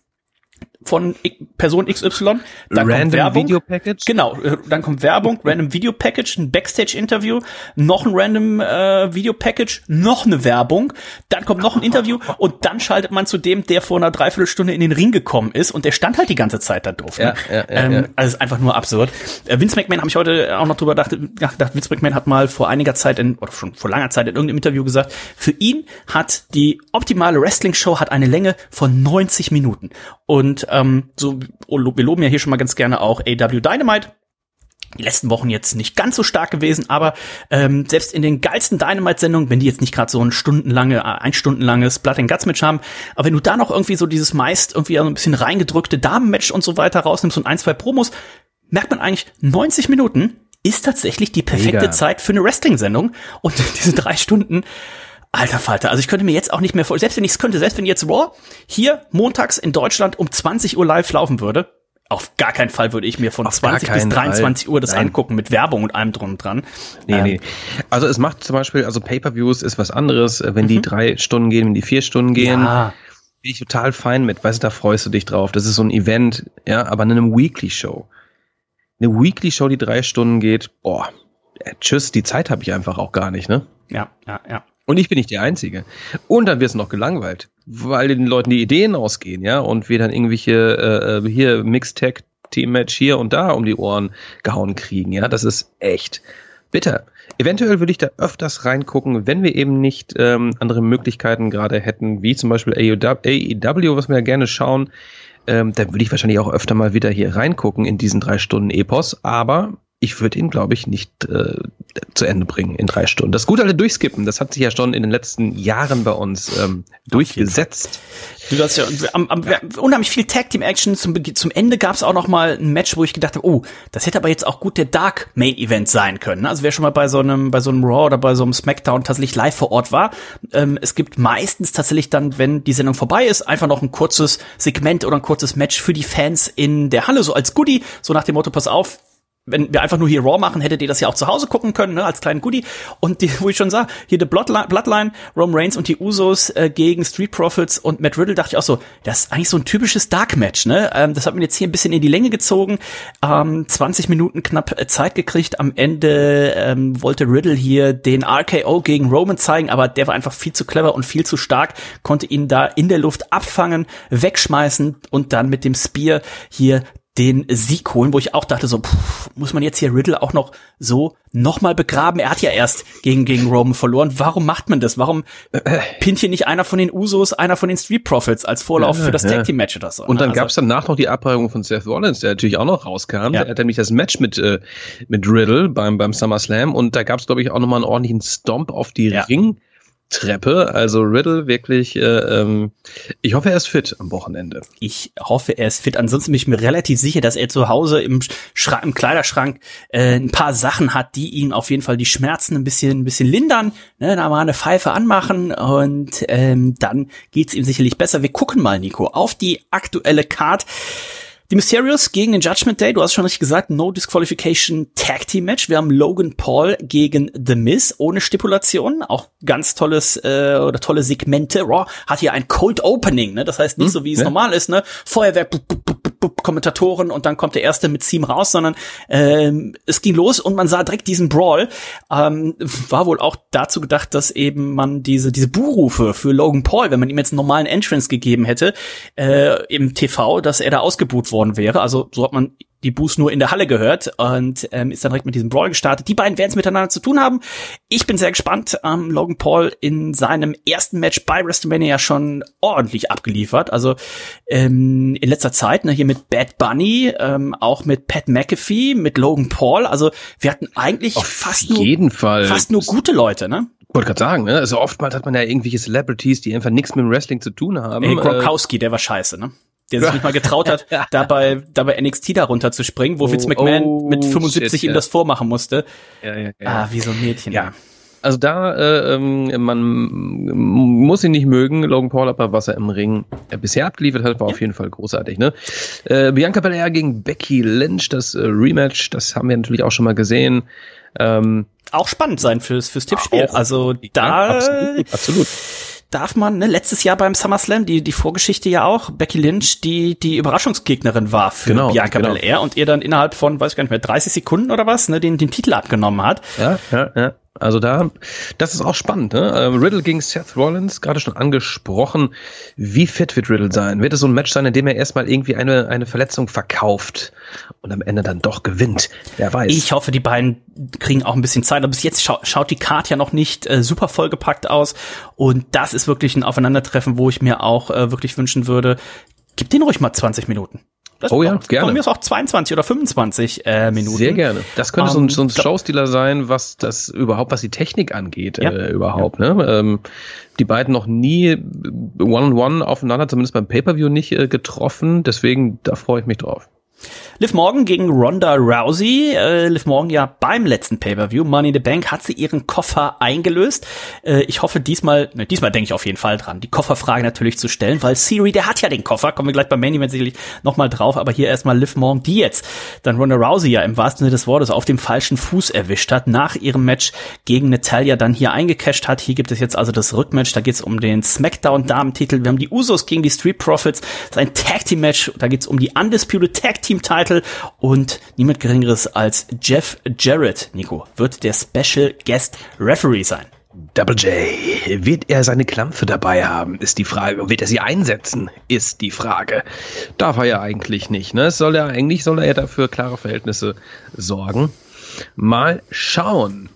Von Person XY. Dann Random kommt Werbung. Video Package. Genau, äh, dann kommt Werbung, Random Video Package, ein Backstage Interview, noch ein Random äh, Video Package, noch eine Werbung, dann kommt noch ein Interview und dann schaltet man zu dem, der vor einer Dreiviertelstunde in den Ring gekommen ist und der stand halt die ganze Zeit da doof. Ne? Ja, ja, ja, ähm, ja. Also ist einfach nur absurd. Äh, Vince McMahon habe ich heute auch noch drüber gedacht, gedacht, Vince McMahon hat mal vor einiger Zeit in, oder schon vor langer Zeit in irgendeinem Interview gesagt, für ihn hat die optimale Wrestling Show hat eine Länge von 90 Minuten und ähm, so, wir loben ja hier schon mal ganz gerne auch AW Dynamite. Die letzten Wochen jetzt nicht ganz so stark gewesen, aber ähm, selbst in den geilsten Dynamite-Sendungen, wenn die jetzt nicht gerade so ein stundenlange, äh, ein stundenlanges Blood and Guts Match haben, aber wenn du da noch irgendwie so dieses meist irgendwie so ein bisschen reingedrückte Damen-Match und so weiter rausnimmst und ein, zwei Promos, merkt man eigentlich 90 Minuten ist tatsächlich die perfekte Mega. Zeit für eine Wrestling-Sendung und diese drei Stunden Alter Falter, also ich könnte mir jetzt auch nicht mehr vor, selbst wenn ich es könnte, selbst wenn jetzt Raw hier montags in Deutschland um 20 Uhr live laufen würde, auf gar keinen Fall würde ich mir von Auf 20 bis 23 Fall. Uhr das Nein. angucken mit Werbung und allem drum und dran. Nee, ähm, nee. Also es macht zum Beispiel, also Pay-Per-Views ist was anderes, wenn mhm. die drei Stunden gehen, wenn die vier Stunden gehen. Ja. Bin ich total fein mit, weißt du, da freust du dich drauf. Das ist so ein Event, ja, aber in einem Weekly-Show. Eine Weekly-Show, die drei Stunden geht, boah, äh, tschüss, die Zeit habe ich einfach auch gar nicht, ne? Ja, ja, ja. Und ich bin nicht der Einzige. Und dann wirst du noch gelangweilt, weil den Leuten die Ideen ausgehen, ja, und wir dann irgendwelche äh, äh hier Mixtech Team-Match hier und da um die Ohren gehauen kriegen, ja. Das ist echt bitter. Eventuell würde ich da öfters reingucken, wenn wir eben nicht ähm, andere Möglichkeiten gerade hätten, wie zum Beispiel AEW, was wir ja gerne schauen. Ähm, da würde ich wahrscheinlich auch öfter mal wieder hier reingucken in diesen drei Stunden Epos. Aber ich würde ihn, glaube ich, nicht äh, zu Ende bringen in drei Stunden. Das gut alle durchskippen, das hat sich ja schon in den letzten Jahren bei uns ähm, durchgesetzt. Du hast ja, am, am, ja. unheimlich viel Tag Team Action. Zum, zum Ende gab es auch noch mal ein Match, wo ich gedacht habe, oh, das hätte aber jetzt auch gut der Dark Main Event sein können. Also wer schon mal bei so einem bei so einem Raw oder bei so einem Smackdown tatsächlich live vor Ort war, ähm, es gibt meistens tatsächlich dann, wenn die Sendung vorbei ist, einfach noch ein kurzes Segment oder ein kurzes Match für die Fans in der Halle, so als Goodie, so nach dem Motto, pass auf, wenn wir einfach nur hier Raw machen, hättet ihr das ja auch zu Hause gucken können, ne, als kleinen Goodie. Und die, wo ich schon sah, hier The Bloodline, Bloodline Rome Reigns und die Usos äh, gegen Street Profits und Matt Riddle, dachte ich auch so, das ist eigentlich so ein typisches Dark-Match, ne? Ähm, das hat man jetzt hier ein bisschen in die Länge gezogen, ähm, 20 Minuten knapp äh, Zeit gekriegt. Am Ende ähm, wollte Riddle hier den RKO gegen Roman zeigen, aber der war einfach viel zu clever und viel zu stark, konnte ihn da in der Luft abfangen, wegschmeißen und dann mit dem Spear hier den Sieg holen, wo ich auch dachte, so pff, muss man jetzt hier Riddle auch noch so nochmal begraben? Er hat ja erst gegen gegen Roman verloren. Warum macht man das? Warum pinnt hier nicht einer von den Usos, einer von den Street Profits als Vorlauf ja, für das ja. Tag Team Match oder so? Und dann also, gab's danach noch die Abreibung von Seth Rollins, der natürlich auch noch rauskam. Ja. Der hat nämlich das Match mit äh, mit Riddle beim beim SummerSlam und da gab's glaube ich auch nochmal einen ordentlichen Stomp auf die. Ring Treppe. Also Riddle wirklich, äh, ähm, ich hoffe, er ist fit am Wochenende. Ich hoffe, er ist fit. Ansonsten bin ich mir relativ sicher, dass er zu Hause im, Schrank, im Kleiderschrank äh, ein paar Sachen hat, die ihn auf jeden Fall die Schmerzen ein bisschen, ein bisschen lindern. Ne, da mal eine Pfeife anmachen und ähm, dann geht's ihm sicherlich besser. Wir gucken mal, Nico, auf die aktuelle Card. Die Mysterios gegen den Judgment Day, du hast schon richtig gesagt, No Disqualification Tag Team Match. Wir haben Logan Paul gegen The Miz ohne Stipulation. Auch ganz tolles äh, oder tolle Segmente. Raw hat hier ein Cold Opening, ne? Das heißt nicht hm, so wie es ja. normal ist, ne? Feuerwerk, bup, bup, bup, Kommentatoren und dann kommt der erste mit Team raus, sondern ähm, es ging los und man sah direkt diesen Brawl. Ähm, war wohl auch dazu gedacht, dass eben man diese diese Buhrufe für Logan Paul, wenn man ihm jetzt einen normalen Entrance gegeben hätte äh, im TV, dass er da ausgebuht worden wäre. Also so hat man die Boos nur in der Halle gehört und ähm, ist dann direkt mit diesem Brawl gestartet. Die beiden werden es miteinander zu tun haben. Ich bin sehr gespannt. Ähm, Logan Paul in seinem ersten Match bei WrestleMania schon ordentlich abgeliefert. Also ähm, in letzter Zeit, ne, hier mit Bad Bunny, ähm, auch mit Pat McAfee, mit Logan Paul. Also wir hatten eigentlich Auf fast jeden nur Fall. fast nur gute Leute, ne? wollte gerade sagen, ne? Also oftmals hat man ja irgendwelche Celebrities, die einfach nichts mit dem Wrestling zu tun haben. Hey, Gronkowski, der war scheiße, ne? Der sich nicht mal getraut hat, dabei, dabei NXT darunter zu springen, wo oh, Vince McMahon oh, mit 75 shit, ihm ja. das vormachen musste. Ja, ja, ja. Ah, wie so ein Mädchen. Ja. Also da, äh, ähm, man muss ihn nicht mögen, Logan Paul, aber was er im Ring bisher abgeliefert hat, war ja. auf jeden Fall großartig. Ne? Äh, Bianca Belair gegen Becky Lynch, das äh, Rematch, das haben wir natürlich auch schon mal gesehen. Ähm, auch spannend sein fürs, fürs Tippspiel. Auch, also da, absolut, absolut darf man, ne, letztes Jahr beim SummerSlam, die, die Vorgeschichte ja auch, Becky Lynch, die, die Überraschungsgegnerin war für Genau, Bianca genau. Belair und ihr dann innerhalb von, weiß ich gar nicht mehr, 30 Sekunden oder was, ne, den, den Titel abgenommen hat. Ja, ja, ja. Also da, das ist auch spannend. Ne? Ähm, Riddle gegen Seth Rollins, gerade schon angesprochen. Wie fit wird Riddle sein? Wird es so ein Match sein, in dem er erstmal irgendwie eine, eine Verletzung verkauft und am Ende dann doch gewinnt? Wer weiß. Ich hoffe, die beiden kriegen auch ein bisschen Zeit. Aber bis jetzt schau schaut die Card ja noch nicht äh, super vollgepackt aus. Und das ist wirklich ein Aufeinandertreffen, wo ich mir auch äh, wirklich wünschen würde, gib den ruhig mal 20 Minuten. Das Oh ja, auch, gerne. Von mir ist auch 22 oder 25 äh, Minuten. Sehr gerne. Das könnte so ein, so ein glaub- Showstealer sein, was das überhaupt, was die Technik angeht, Ja. äh, überhaupt. Ne? Ähm, die beiden noch nie One-on-One aufeinander, zumindest beim Pay-Per-View nicht äh, getroffen. Deswegen, da freue ich mich drauf. Liv Morgan gegen Ronda Rousey. Äh, Liv Morgan ja beim letzten Pay-Per-View, Money in the Bank, hat sie ihren Koffer eingelöst. Äh, ich hoffe diesmal, ne, diesmal denke ich auf jeden Fall dran, die Kofferfrage natürlich zu stellen, weil Siri, der hat ja den Koffer, kommen wir gleich beim Main Event sicherlich nochmal drauf, aber hier erstmal Liv Morgan, die jetzt dann Ronda Rousey ja im wahrsten Sinne des Wortes auf dem falschen Fuß erwischt hat, nach ihrem Match gegen Natalia dann hier eingecasht hat. Hier gibt es jetzt also das Rückmatch, da geht es um den Smackdown-Damentitel. Wir haben die Usos gegen die Street Profits, das ist ein Tag-Team-Match, da geht es um die Undisputed Tag-Team-Title und niemand geringeres als Jeff Jarrett, Nico, wird der Special Guest Referee sein. Double J, wird er seine Klampfe dabei haben, ist die Frage. Wird er sie einsetzen, ist die Frage. Darf er ja eigentlich nicht. Ne? Soll er eigentlich soll er dafür klare Verhältnisse sorgen. Mal schauen.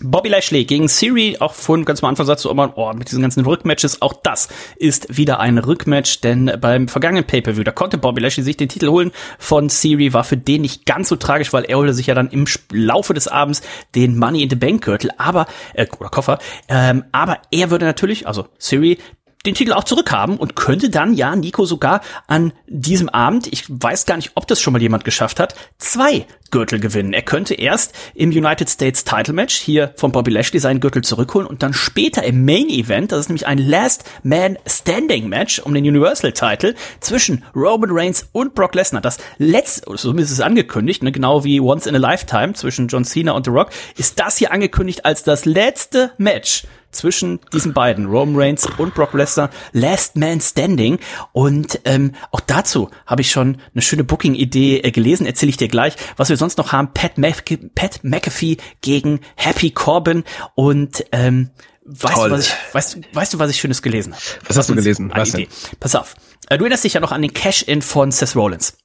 Bobby Lashley gegen Siri, auch vorhin ganz am Anfang sagst du immer, oh, mit diesen ganzen Rückmatches, auch das ist wieder ein Rückmatch, denn beim vergangenen Pay-Per-View, da konnte Bobby Lashley sich den Titel holen von Siri, war für den nicht ganz so tragisch, weil er holte sich ja dann im Laufe des Abends den Money in the Bank Gürtel, aber, äh, oder Koffer, ähm, aber er würde natürlich, also Siri, den Titel auch zurückhaben und könnte dann ja Nico sogar an diesem Abend, ich weiß gar nicht, ob das schon mal jemand geschafft hat, zwei Gürtel gewinnen. Er könnte erst im United States Title Match hier von Bobby Lashley seinen Gürtel zurückholen und dann später im Main Event, das ist nämlich ein Last Man Standing Match um den Universal Title zwischen Roman Reigns und Brock Lesnar. Das letzte, so ist es angekündigt, ne, genau wie Once in a Lifetime zwischen John Cena und The Rock, ist das hier angekündigt als das letzte Match zwischen diesen beiden, Roman Reigns und Brock Lesnar, Last Man Standing. Und ähm, auch dazu habe ich schon eine schöne Booking-Idee äh, gelesen, erzähle ich dir gleich. Was wir sonst noch haben, Pat, Mc Pat McAfee gegen Happy Corbin und ähm, weißt Toll. du, was ich, weißt, weißt du, was ich Schönes gelesen habe? Was hast du gelesen? Was denn? Pass auf. Äh, Du erinnerst dich ja noch an den Cash-In von Seth Rollins.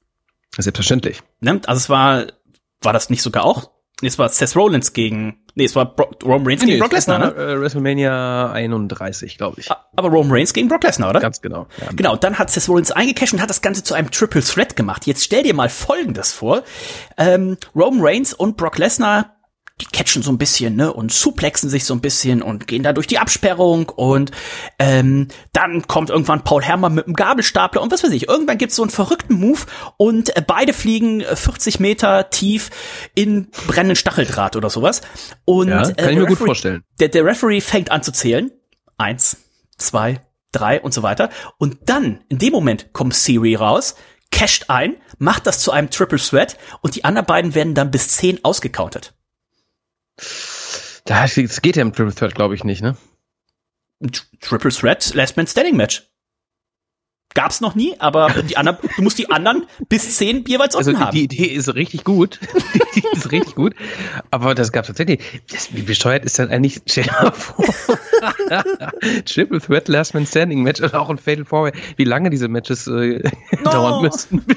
Selbstverständlich. Ne? Also es war, war das nicht sogar auch? Nee, es war Seth Rollins gegen, nee, es war Bro Roman Reigns gegen Brock Lesnar, ne? äh, WrestleMania 31, glaube ich. Aber Roman Reigns gegen Brock Lesnar, oder? Ganz genau. Ja. Genau, dann hat Seth Rollins eingecasht und hat das Ganze zu einem Triple Threat gemacht. Jetzt stell dir mal Folgendes vor. Ähm, Roman Reigns und Brock Lesnar, die catchen so ein bisschen, ne, und suplexen sich so ein bisschen und gehen da durch die Absperrung und ähm, dann kommt irgendwann Paul Herrmann mit einem Gabelstapler und was weiß ich. Irgendwann gibt's so einen verrückten Move und äh, beide fliegen äh, 40 Meter tief in brennenden Stacheldraht oder sowas. Und Ja, äh, kann ich der mir gut Referee- vorstellen. der, der Referee fängt an zu zählen. Eins, zwei, drei und so weiter. Und dann, in dem Moment, kommt Siri raus, casht ein, macht das zu einem Triple Threat und die anderen beiden werden dann bis zehn ausgecountet. Das geht ja im Triple Threat, glaube ich, nicht, ne? Triple Threat Last Man Standing Match. Gab's noch nie, aber die anderen, du musst die anderen bis zehn jeweils Also unten die, haben. die Idee ist richtig gut. die Idee ist richtig gut. Aber das gab tatsächlich. Das, wie bescheuert ist dann eigentlich, stell dir mal vor, Triple Threat Last Man Standing Match oder auch ein Fatal Four wie lange diese Matches äh, dauern müssen.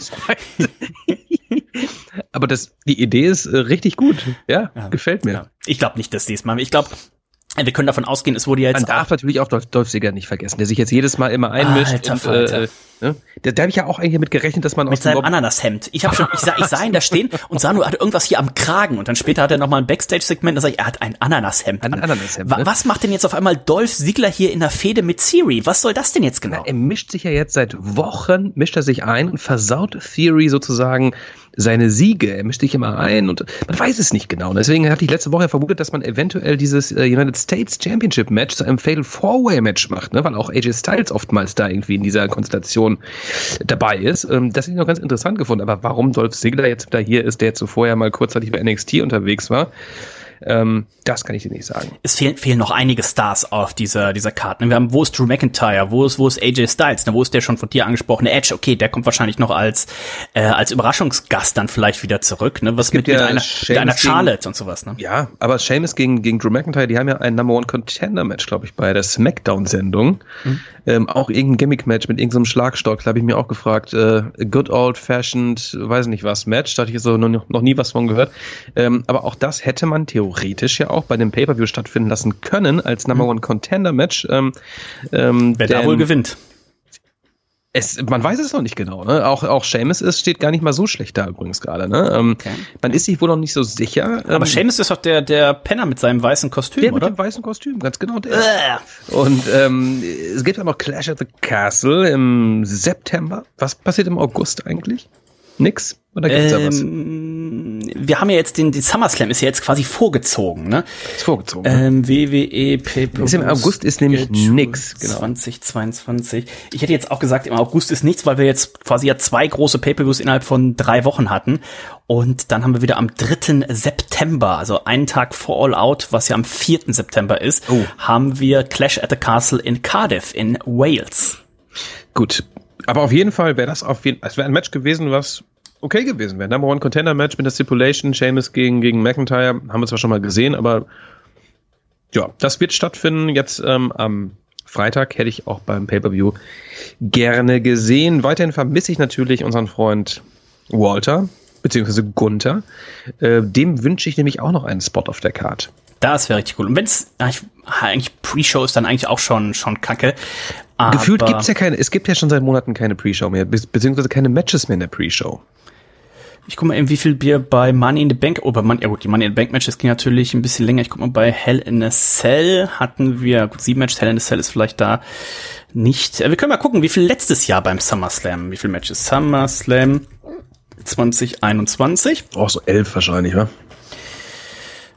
Aber das, die Idee ist äh, richtig gut. Ja, gefällt mir. Ja. Ich glaube nicht, dass diesmal. Ich glaube, wir können davon ausgehen, es wurde ja jetzt Man darf natürlich auch Dolph, Ziggler nicht vergessen, der sich jetzt jedes Mal immer einmischt. Alter und, Falter. äh, ne? Da, da habe ich ja auch eigentlich damit gerechnet, dass man mit aus dem seinem Ananashemd. Ich habe schon, ich sah, ich sah ihn da stehen und sah nur, er hatte irgendwas hier am Kragen und dann später hat er noch mal ein Backstage-Segment, da sag ich, er hat ein Ananashemd. Ein an. Ananashemd, Wa ne? Was macht denn jetzt auf einmal Dolph Ziggler hier in der Fehde mit Siri? Was soll das denn jetzt genau? Er mischt sich ja jetzt seit Wochen, mischt er sich ein und versaut Theory sozusagen seine Siege. Er mischt sich immer ein und man weiß es nicht genau. Und deswegen hatte ich letzte Woche vermutet, dass man eventuell dieses äh, United States Championship Match zu einem Fatal Four-Way Match macht, ne? weil auch AJ Styles oftmals da irgendwie in dieser Konstellation dabei ist. Ähm, das hätte ich noch ganz interessant gefunden. Aber warum Dolph Ziggler jetzt da hier ist, der so vorher mal kurzzeitig bei NXT unterwegs war, Ähm, das kann ich dir nicht sagen. Es fehlen, fehlen noch einige Stars auf dieser, dieser Karte. Wir haben, wo ist Drew McIntyre? Wo ist, wo ist AJ Styles? Ne? Wo ist der schon von dir angesprochene Edge? Okay, der kommt wahrscheinlich noch als, äh, als Überraschungsgast dann vielleicht wieder zurück. Ne? Was mit, ja mit, einer, mit einer Charlotte gegen- und sowas. Ne? Ja, aber Seamus gegen, gegen Drew McIntyre, die haben ja ein Number One Contender Match, glaube ich, bei der Smackdown-Sendung. Ähm, auch irgendein Gimmick-Match mit irgendeinem Schlagstock, da habe ich mir auch gefragt, äh, good old fashioned, weiß nicht was, Match, da hatte ich so noch, noch nie was von gehört. Ähm, aber auch das hätte man theoretisch ja auch bei dem Pay-Per-View stattfinden lassen können als Number One Contender Match. Ähm, ähm, Wer da wohl gewinnt. es, man weiß es noch nicht genau. Ne? Auch, auch Seamus ist, steht gar nicht mal so schlecht da übrigens gerade. Ne? Ähm, Okay. Man ist sich wohl noch nicht so sicher. Aber ähm, Seamus ist doch der, der Penner mit seinem weißen Kostüm, der mit oder? dem weißen Kostüm, ganz genau der. Äh. Und ähm, es gibt auch noch Clash at the Castle im September. Was passiert im August eigentlich? Nix? Oder gibt's da was? Wir haben ja jetzt den, den SummerSlam ist ja jetzt quasi vorgezogen, ne? Ist vorgezogen. Ähm, WWE pay Ist im August ist nämlich nix, genau. 2022. Ich hätte jetzt auch gesagt, im August ist nichts, weil wir jetzt quasi ja zwei große Pay-Per-Views innerhalb von drei Wochen hatten. Und dann haben wir wieder am 3. September, also einen Tag vor All Out, was ja am 4. September ist, Oh. haben wir Clash at the Castle in Cardiff in Wales. Gut. Aber auf jeden Fall wäre das auf jeden es wäre ein Match gewesen, was okay gewesen wäre. Number One Contender Match mit der Stipulation, Sheamus gegen, gegen McIntyre, haben wir zwar schon mal gesehen, aber ja, das wird stattfinden. Jetzt ähm, am Freitag hätte ich auch beim Pay-Per-View gerne gesehen. Weiterhin vermisse ich natürlich unseren Freund Walter, beziehungsweise Gunther. Äh, dem wünsche ich nämlich auch noch einen Spot auf der Card. Das wäre richtig cool. Und wenn's eigentlich, eigentlich Pre-Show ist, dann eigentlich auch schon, schon kacke. Gefühlt gibt's ja keine, es gibt ja schon seit Monaten keine Pre-Show mehr, be beziehungsweise keine Matches mehr in der Pre-Show. Ich guck mal eben, wie viel wir bei Money in the Bank, oh, bei Money, ja gut, die Money in the Bank Matches ging natürlich ein bisschen länger. Ich guck mal, bei Hell in a Cell hatten wir, gut, sieben Matches, Hell in a Cell ist vielleicht da nicht. Äh, Wir können mal gucken, wie viel letztes Jahr beim SummerSlam, wie viel Matches SummerSlam 2021. Auch so elf wahrscheinlich, wa?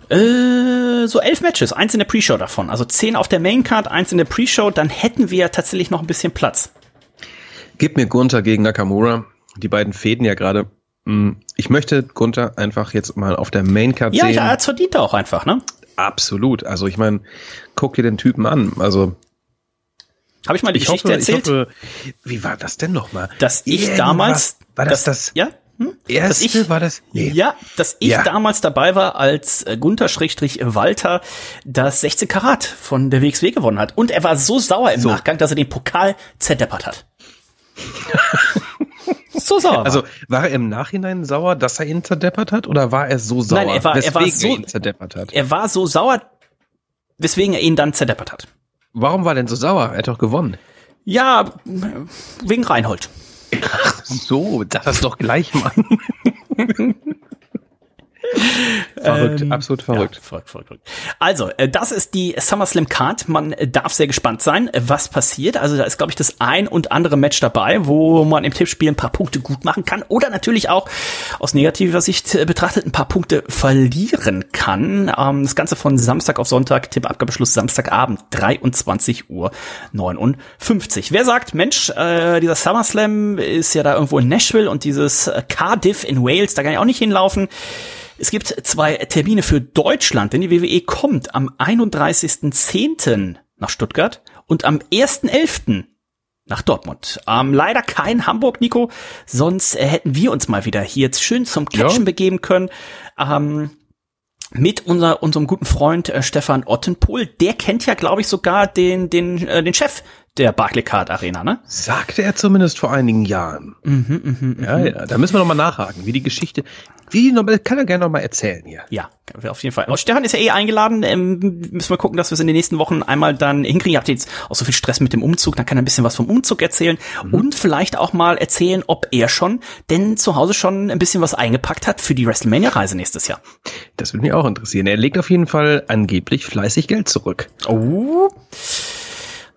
Äh, so elf Matches, eins in der Pre-Show davon. Also zehn auf der Maincard, eins in der Pre-Show, dann hätten wir tatsächlich noch ein bisschen Platz. Gib mir Gunther gegen Nakamura. Die beiden fäden ja gerade. Mm, Ich möchte Gunther einfach jetzt mal auf der Maincard Ja, sehen. ja, er verdient er auch einfach, ne? Absolut. Also ich meine, guck dir den Typen an. Also Habe ich mal die ich Geschichte hoffe, erzählt, hoffe, wie war das denn nochmal? dass ich Irgendwas- damals, war das das ja, hm? erste? dass ich- war das? Ja, dass ich Ja. damals dabei war, als äh, Gunther Schrägstrich Walter das 16 Karat von der WXW gewonnen hat. Und er war so sauer im So. Nachgang, dass er den Pokal zerdeppert hat. so sauer. Also war. er im Nachhinein sauer, dass er ihn zerdeppert hat, oder war er so sauer, Nein, er war- er war weswegen so- er ihn zerdeppert hat? er war so sauer, weswegen er ihn dann zerdeppert hat. Warum war er denn so sauer? Er hat doch gewonnen. Ja, wegen Reinhold. So, sag das doch gleich mal. verrückt, Ähm, absolut verrückt. Ja, verrückt, verrückt, verrückt. Also, äh, das ist die SummerSlam Card. Man darf sehr gespannt sein, äh, was passiert. Also, da ist, glaube ich, das ein und andere Match dabei, wo man im Tippspiel ein paar Punkte gut machen kann oder natürlich auch aus negativer Sicht äh, betrachtet ein paar Punkte verlieren kann. Ähm, das Ganze von Samstag auf Sonntag, Tippabgabeschluss Samstagabend, 23 Uhr 59. Wer sagt, Mensch, dieser SummerSlam ist ja da irgendwo in Nashville und dieses Cardiff in Wales, da kann ich auch nicht hinlaufen. Es gibt zwei Termine für Deutschland, denn die WWE kommt am 31.10. nach Stuttgart und am 1.11. nach Dortmund. Ähm, leider kein Hamburg, Nico, sonst äh, hätten wir uns mal wieder hier jetzt schön zum Catchen Ja. begeben können. Ähm, mit unser, unserem guten Freund äh, Stefan Ottenpohl. Der kennt ja, glaube ich, sogar den, den, äh, den Chef der Barclaycard Arena, ne? Sagte er zumindest vor einigen Jahren. Mhm, Ja, ja, da müssen wir noch mal nachhaken, wie die Geschichte, wie die noch mal, kann er gerne noch mal erzählen hier. Ja, auf jeden Fall. Und Stefan ist ja eh eingeladen. Ähm, müssen wir gucken, dass wir es in den nächsten Wochen einmal dann hinkriegen. Ihr habt jetzt auch so viel Stress mit dem Umzug, dann kann er ein bisschen was vom Umzug erzählen und vielleicht auch mal erzählen, ob er schon denn zu Hause schon ein bisschen was eingepackt hat für die WrestleMania-Reise nächstes Jahr. Das würde mich auch interessieren. Er legt auf jeden Fall angeblich fleißig Geld zurück. Oh.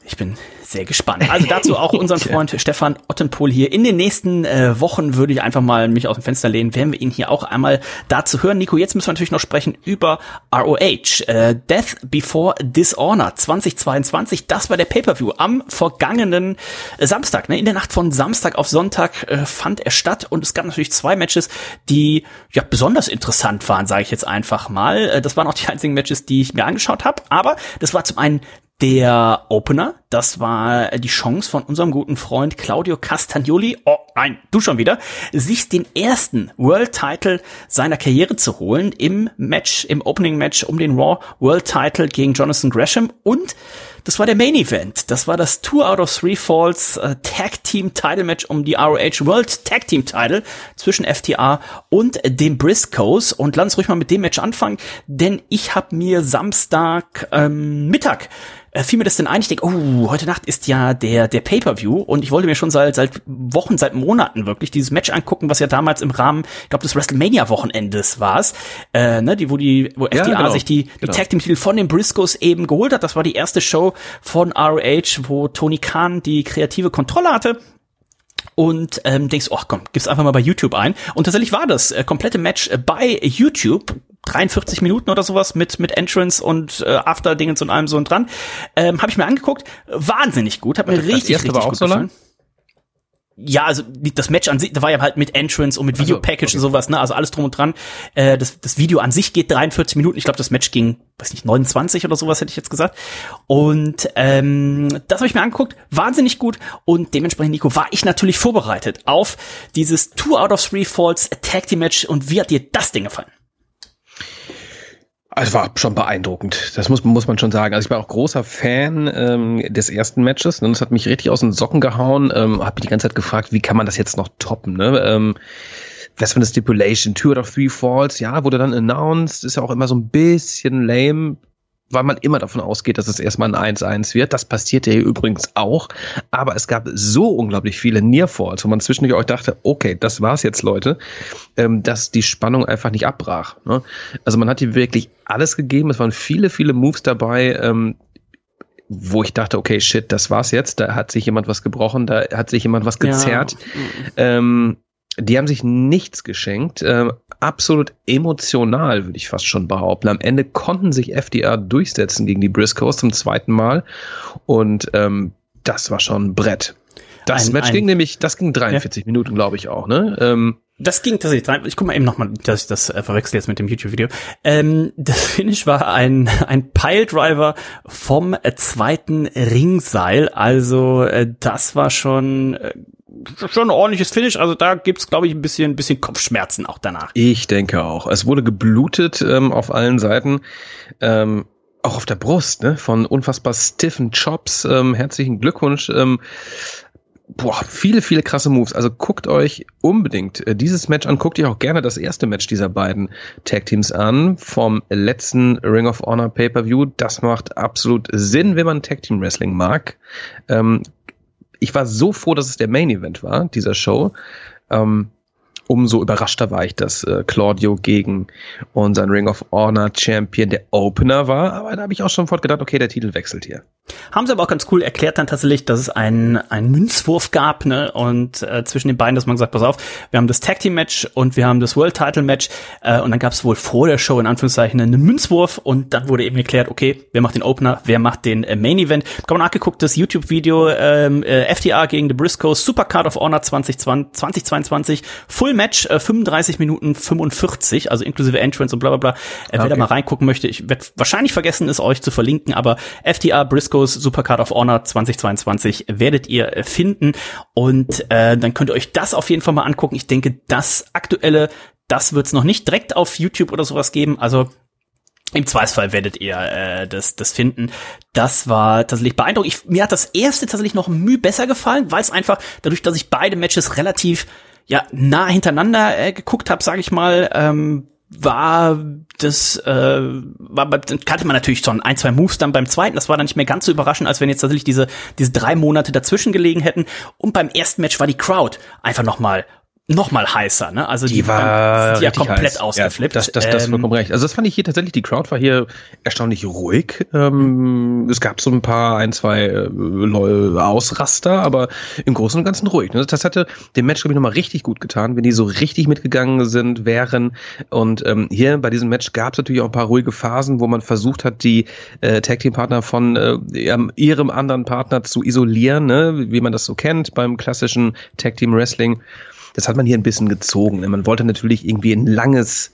Ich bin sehr gespannt. Also dazu auch unseren Freund Stefan Ottenpohl hier. In den nächsten äh, Wochen würde ich einfach mal mich aus dem Fenster lehnen, werden wir ihn hier auch einmal dazu hören. Nico, jetzt müssen wir natürlich noch sprechen über ROH. Äh, Death Before Dishonor 2022. Das war der Pay-Per-View am vergangenen äh, Samstag. Ne? In der Nacht von Samstag auf Sonntag äh, fand er statt und es gab natürlich zwei Matches, die ja besonders interessant waren, sage ich jetzt einfach mal. Äh, das waren auch die einzigen Matches, die ich mir angeschaut habe. Aber das war zum einen der Opener, das war die Chance von unserem guten Freund Claudio Castagnoli, oh nein, du schon wieder, sich den ersten World Title seiner Karriere zu holen im Match, im Opening Match um den Raw World Title gegen Jonathan Gresham und das war der Main Event. Das war das Two out of Three Falls äh, Tag Team Title Match um die ROH World Tag Team Title zwischen FTA und den Briscoes. Und lass uns ruhig mal mit dem Match anfangen, denn ich habe mir Samstag ähm, Mittag äh, fiel mir das denn ein, ich denke, oh, heute Nacht ist ja der, der Pay-Per-View und ich wollte mir schon seit, seit Wochen, seit Monaten wirklich dieses Match angucken, was ja damals im Rahmen, ich glaube, des WrestleMania-Wochenendes war es, äh, ne, die, wo die, wo ja, FDA genau, sich die, die genau. Tag Team-Titel von den Briscoes eben geholt hat. Das war die erste Show von ROH, wo Tony Khan die kreative Kontrolle hatte und ähm, denkst, oh komm, gib's einfach mal bei YouTube ein. Und tatsächlich war das äh, komplette Match äh, bei YouTube. 43 Minuten oder sowas mit mit Entrance und äh, After Dingens und allem so und dran. Ähm, habe ich mir angeguckt, wahnsinnig gut, hat mir das richtig richtig gut gefallen. So ja, also das Match an sich, da war ja halt mit Entrance und mit Video Package okay. und sowas, ne? Also alles drum und dran. Äh, das, das Video an sich geht 43 Minuten. Ich glaube, das Match ging, weiß nicht, 29 oder sowas hätte ich jetzt gesagt. Und ähm, das habe ich mir angeguckt, wahnsinnig gut. Und dementsprechend, Nico, war ich natürlich vorbereitet auf dieses Two out of Three Falls Tag Team Match. Und wie hat dir das Ding gefallen? Es war schon beeindruckend. Das muss, muss man schon sagen. Also ich war auch großer Fan ähm, des ersten Matches. Ne? Das hat mich richtig aus den Socken gehauen. Ähm, habe mich die ganze Zeit gefragt, wie kann man das jetzt noch toppen? Ne? Ähm, was für eine Stipulation? Two out of three falls, ja, wurde dann announced. Ist ja auch immer so ein bisschen lame weil man immer davon ausgeht, dass es erstmal ein 1-1 wird. Das passierte hier übrigens auch. Aber es gab so unglaublich viele Nearfalls, wo man zwischendurch auch dachte, okay, das war's jetzt, Leute, ähm, dass die Spannung einfach nicht abbrach. Ne? Also man hat hier wirklich alles gegeben. Es waren viele, viele Moves dabei. Ähm, wo ich dachte, okay, shit, das war's jetzt, da hat sich jemand was gebrochen, da hat sich jemand was gezerrt. Ja. Ähm, die haben sich nichts geschenkt. Ähm, absolut emotional, würde ich fast schon behaupten. Am Ende konnten sich FDR durchsetzen gegen die Briscoes zum zweiten Mal. Und ähm, das war schon ein Brett. Das ein, Match ein, ging nämlich, das ging 43 ja. Minuten, glaube ich auch, ne? Ähm, das ging tatsächlich rein. Ich guck mal eben nochmal, dass ich das äh, verwechsel jetzt mit dem YouTube-Video. Ähm, das Finish war ein, ein Piledriver vom äh, zweiten Ringseil. Also äh, das war schon äh, schon ein ordentliches Finish. Also da gibt's, glaube ich, ein bisschen, ein bisschen Kopfschmerzen auch danach. Ich denke auch. Es wurde geblutet ähm, auf allen Seiten. Ähm, auch auf der Brust, ne? Von unfassbar stiffen Chops. Ähm, herzlichen Glückwunsch. Ähm, boah, viele, viele krasse Moves. Also guckt euch unbedingt äh, dieses Match an. Guckt ihr auch gerne das erste Match dieser beiden Tag Teams an vom letzten Ring of Honor Pay-Per-View. Das macht absolut Sinn, wenn man Tag Team Wrestling mag. Ähm, ich war so froh, dass es der Main Event war, dieser Show. Ähm, umso überraschter war ich, dass äh, Claudio gegen unseren Ring of Honor Champion der Opener war. Aber da habe ich auch schon sofort gedacht, okay, der Titel wechselt hier. Haben sie aber auch ganz cool erklärt dann tatsächlich, dass es einen, einen Münzwurf gab, ne? Und äh, zwischen den beiden, dass man gesagt, pass auf, wir haben das Tag Team Match und wir haben das World Title Match äh, und dann gab es wohl vor der Show in Anführungszeichen einen Münzwurf und dann wurde eben geklärt, okay, wer macht den Opener, wer macht den äh, Main Event. Kann man nachgeguckt, das YouTube-Video ähm, äh, FTA gegen The Briscoes, Supercard of Honor 2020, 2022, Full Match, äh, 35 Minuten 45, also inklusive Entrance und bla bla bla. Äh, wer okay. da mal reingucken möchte, ich werde wahrscheinlich vergessen, es euch zu verlinken, aber FTA Briscoes Supercard of Honor 2022 werdet ihr äh, finden. Und äh, dann könnt ihr euch das auf jeden Fall mal angucken. Ich denke, das aktuelle, das wird es noch nicht direkt auf YouTube oder sowas geben. Also im Zweifelsfall werdet ihr äh, das, das finden. Das war tatsächlich beeindruckend. Ich, mir hat das erste tatsächlich noch müh besser gefallen, weil es einfach dadurch, dass ich beide Matches relativ ja nah hintereinander äh, geguckt habe, sage ich mal, ähm, war das, äh, war, kannte man natürlich schon ein, zwei Moves dann beim zweiten. Das war dann nicht mehr ganz so überraschend, als wenn jetzt tatsächlich diese, diese drei Monate dazwischen gelegen hätten. Und beim ersten Match war die Crowd einfach nochmal noch mal heißer, ne? Also die, die war sind ja komplett heiß. ausgeflippt. Ja, das, das, das ähm, vollkommen recht. Also das fand ich hier tatsächlich, die Crowd war hier erstaunlich ruhig. Ähm, es gab so ein paar, ein, zwei äh, Ausraster, aber im Großen und Ganzen ruhig. Ne? Das hatte dem Match, glaube ich, nochmal richtig gut getan, wenn die so richtig mitgegangen sind, wären. Und ähm, hier bei diesem Match gab es natürlich auch ein paar ruhige Phasen, wo man versucht hat, die äh, Tag-Team-Partner von äh, ihrem anderen Partner zu isolieren, ne? wie man das so kennt beim klassischen Tag-Team-Wrestling. Das hat man hier ein bisschen gezogen. Ne? Man wollte natürlich irgendwie ein langes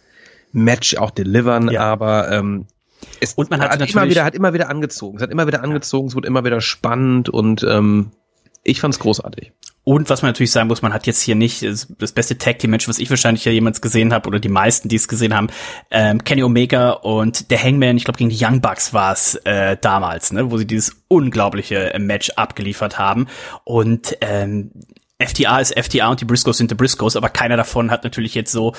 Match auch delivern, ja. aber ähm, es und man hat, hat immer wieder hat immer wieder angezogen. Es hat immer wieder angezogen, es wurde immer wieder spannend und ähm, ich fand's großartig. Und was man natürlich sagen muss, man hat jetzt hier nicht das beste Tag Team Match, was ich wahrscheinlich ja jemals gesehen habe oder die meisten, die es gesehen haben. Ähm, Kenny Omega und der Hangman, ich glaube gegen die Young Bucks war es äh, damals, ne, wo sie dieses unglaubliche Match abgeliefert haben. Und ähm, FTA ist FTA und die Briscoes sind die Briscoes, aber keiner davon hat natürlich jetzt so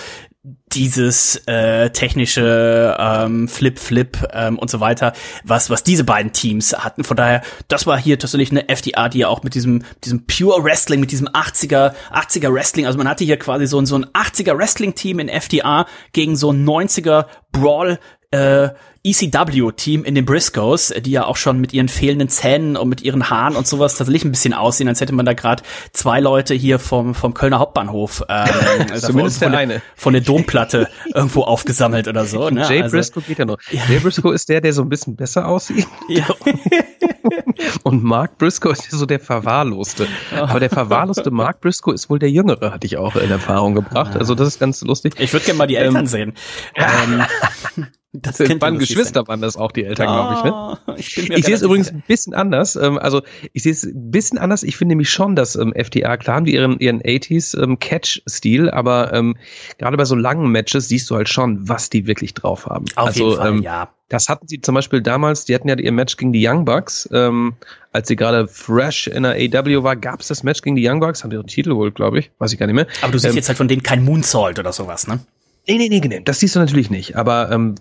dieses äh, technische ähm, Flip Flip ähm, und so weiter, was was diese beiden Teams hatten. Von daher, das war hier tatsächlich eine FTA, die ja auch mit diesem diesem Pure Wrestling, mit diesem 80er 80er Wrestling, also man hatte hier quasi so ein so ein 80er Wrestling Team in FTA gegen so ein 90er Brawl äh, ECW-Team in den Briscoes, die ja auch schon mit ihren fehlenden Zähnen und mit ihren Haaren und sowas tatsächlich ein bisschen aussehen, als hätte man da gerade zwei Leute hier vom, vom Kölner Hauptbahnhof ähm, Zumindest von, der eine. von der Domplatte irgendwo aufgesammelt oder so. Ne? Jay also, Briscoe geht ja noch. Ja. Jay Briscoe ist der, der so ein bisschen besser aussieht. Ja. und Mark Briscoe ist so der Verwahrloste. Aber der verwahrloste Mark Briscoe ist wohl der Jüngere, hatte ich auch in Erfahrung gebracht. Also das ist ganz lustig. Ich würde gerne mal die Eltern ähm, sehen. Ähm, das, das waren Geschwister, waren das auch die Eltern, ah, glaube ich. Ne? Ah, ich, ich sehe es übrigens ein bisschen anders. Ähm, also ich sehe es ein bisschen anders. Ich finde nämlich schon, dass ähm, FTA, klar haben die ihren, ihren 80s ähm, Catch-Stil, aber ähm, gerade bei so langen Matches siehst du halt schon, was die wirklich drauf haben. Auf also, jeden Fall, ähm, ja. Das hatten sie zum Beispiel damals, die hatten ja ihr Match gegen die Young Bucks, ähm, als sie gerade fresh in der AW war, gab es das Match gegen die Young Bucks, haben ihre Titel wohl, glaube ich, weiß ich gar nicht mehr. Aber du siehst ähm, jetzt halt von denen kein Moonsault oder sowas, ne? Nee, nee, nee, nee, das siehst du natürlich nicht. Aber ähm,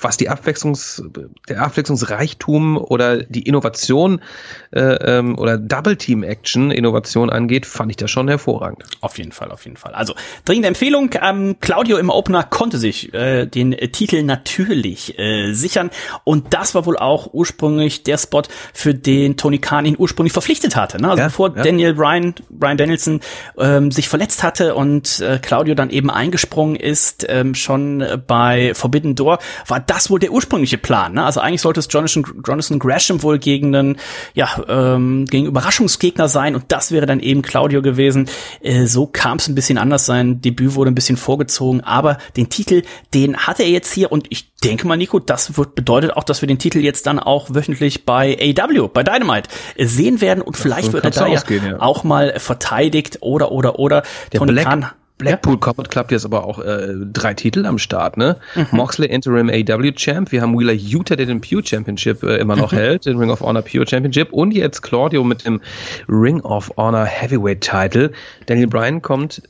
was die Abwechslungs, der Abwechslungsreichtum oder die Innovation äh, ähm, oder Double Team Action Innovation angeht, fand ich das schon hervorragend. Auf jeden Fall, auf jeden Fall. Also dringende Empfehlung. Ähm, Claudio im Opener konnte sich äh, den Titel natürlich äh, sichern und das war wohl auch ursprünglich der Spot, für den Tony Khan ihn ursprünglich verpflichtet hatte. Ne? Also ja, bevor ja. Daniel Bryan, Bryan Danielson ähm, sich verletzt hatte und äh, Claudio dann eben eingesprungen ist ist, ähm, schon bei Forbidden Door, war das wohl der ursprüngliche Plan. Ne? Also eigentlich sollte es Jonathan, Jonathan Gresham wohl gegen einen, ja, ähm, gegen Überraschungsgegner sein und das wäre dann eben Claudio gewesen. Äh, so kam es ein bisschen anders. Sein Debüt wurde ein bisschen vorgezogen, aber den Titel, den hat er jetzt hier und ich denke mal, Nico, das wird bedeutet auch, dass wir den Titel jetzt dann auch wöchentlich bei AW, bei Dynamite sehen werden und das vielleicht wird er da ja, ja auch mal verteidigt oder oder oder der Tony Black, Khan Blackpool ja. Combat Club jetzt aber auch äh, drei Titel am Start, ne? Mhm. Moxley Interim AW Champ, wir haben Wheeler Utah, der den Pure Championship äh, immer noch mhm. hält, den Ring of Honor Pure Championship und jetzt Claudio mit dem Ring of Honor Heavyweight Title. Daniel Bryan kommt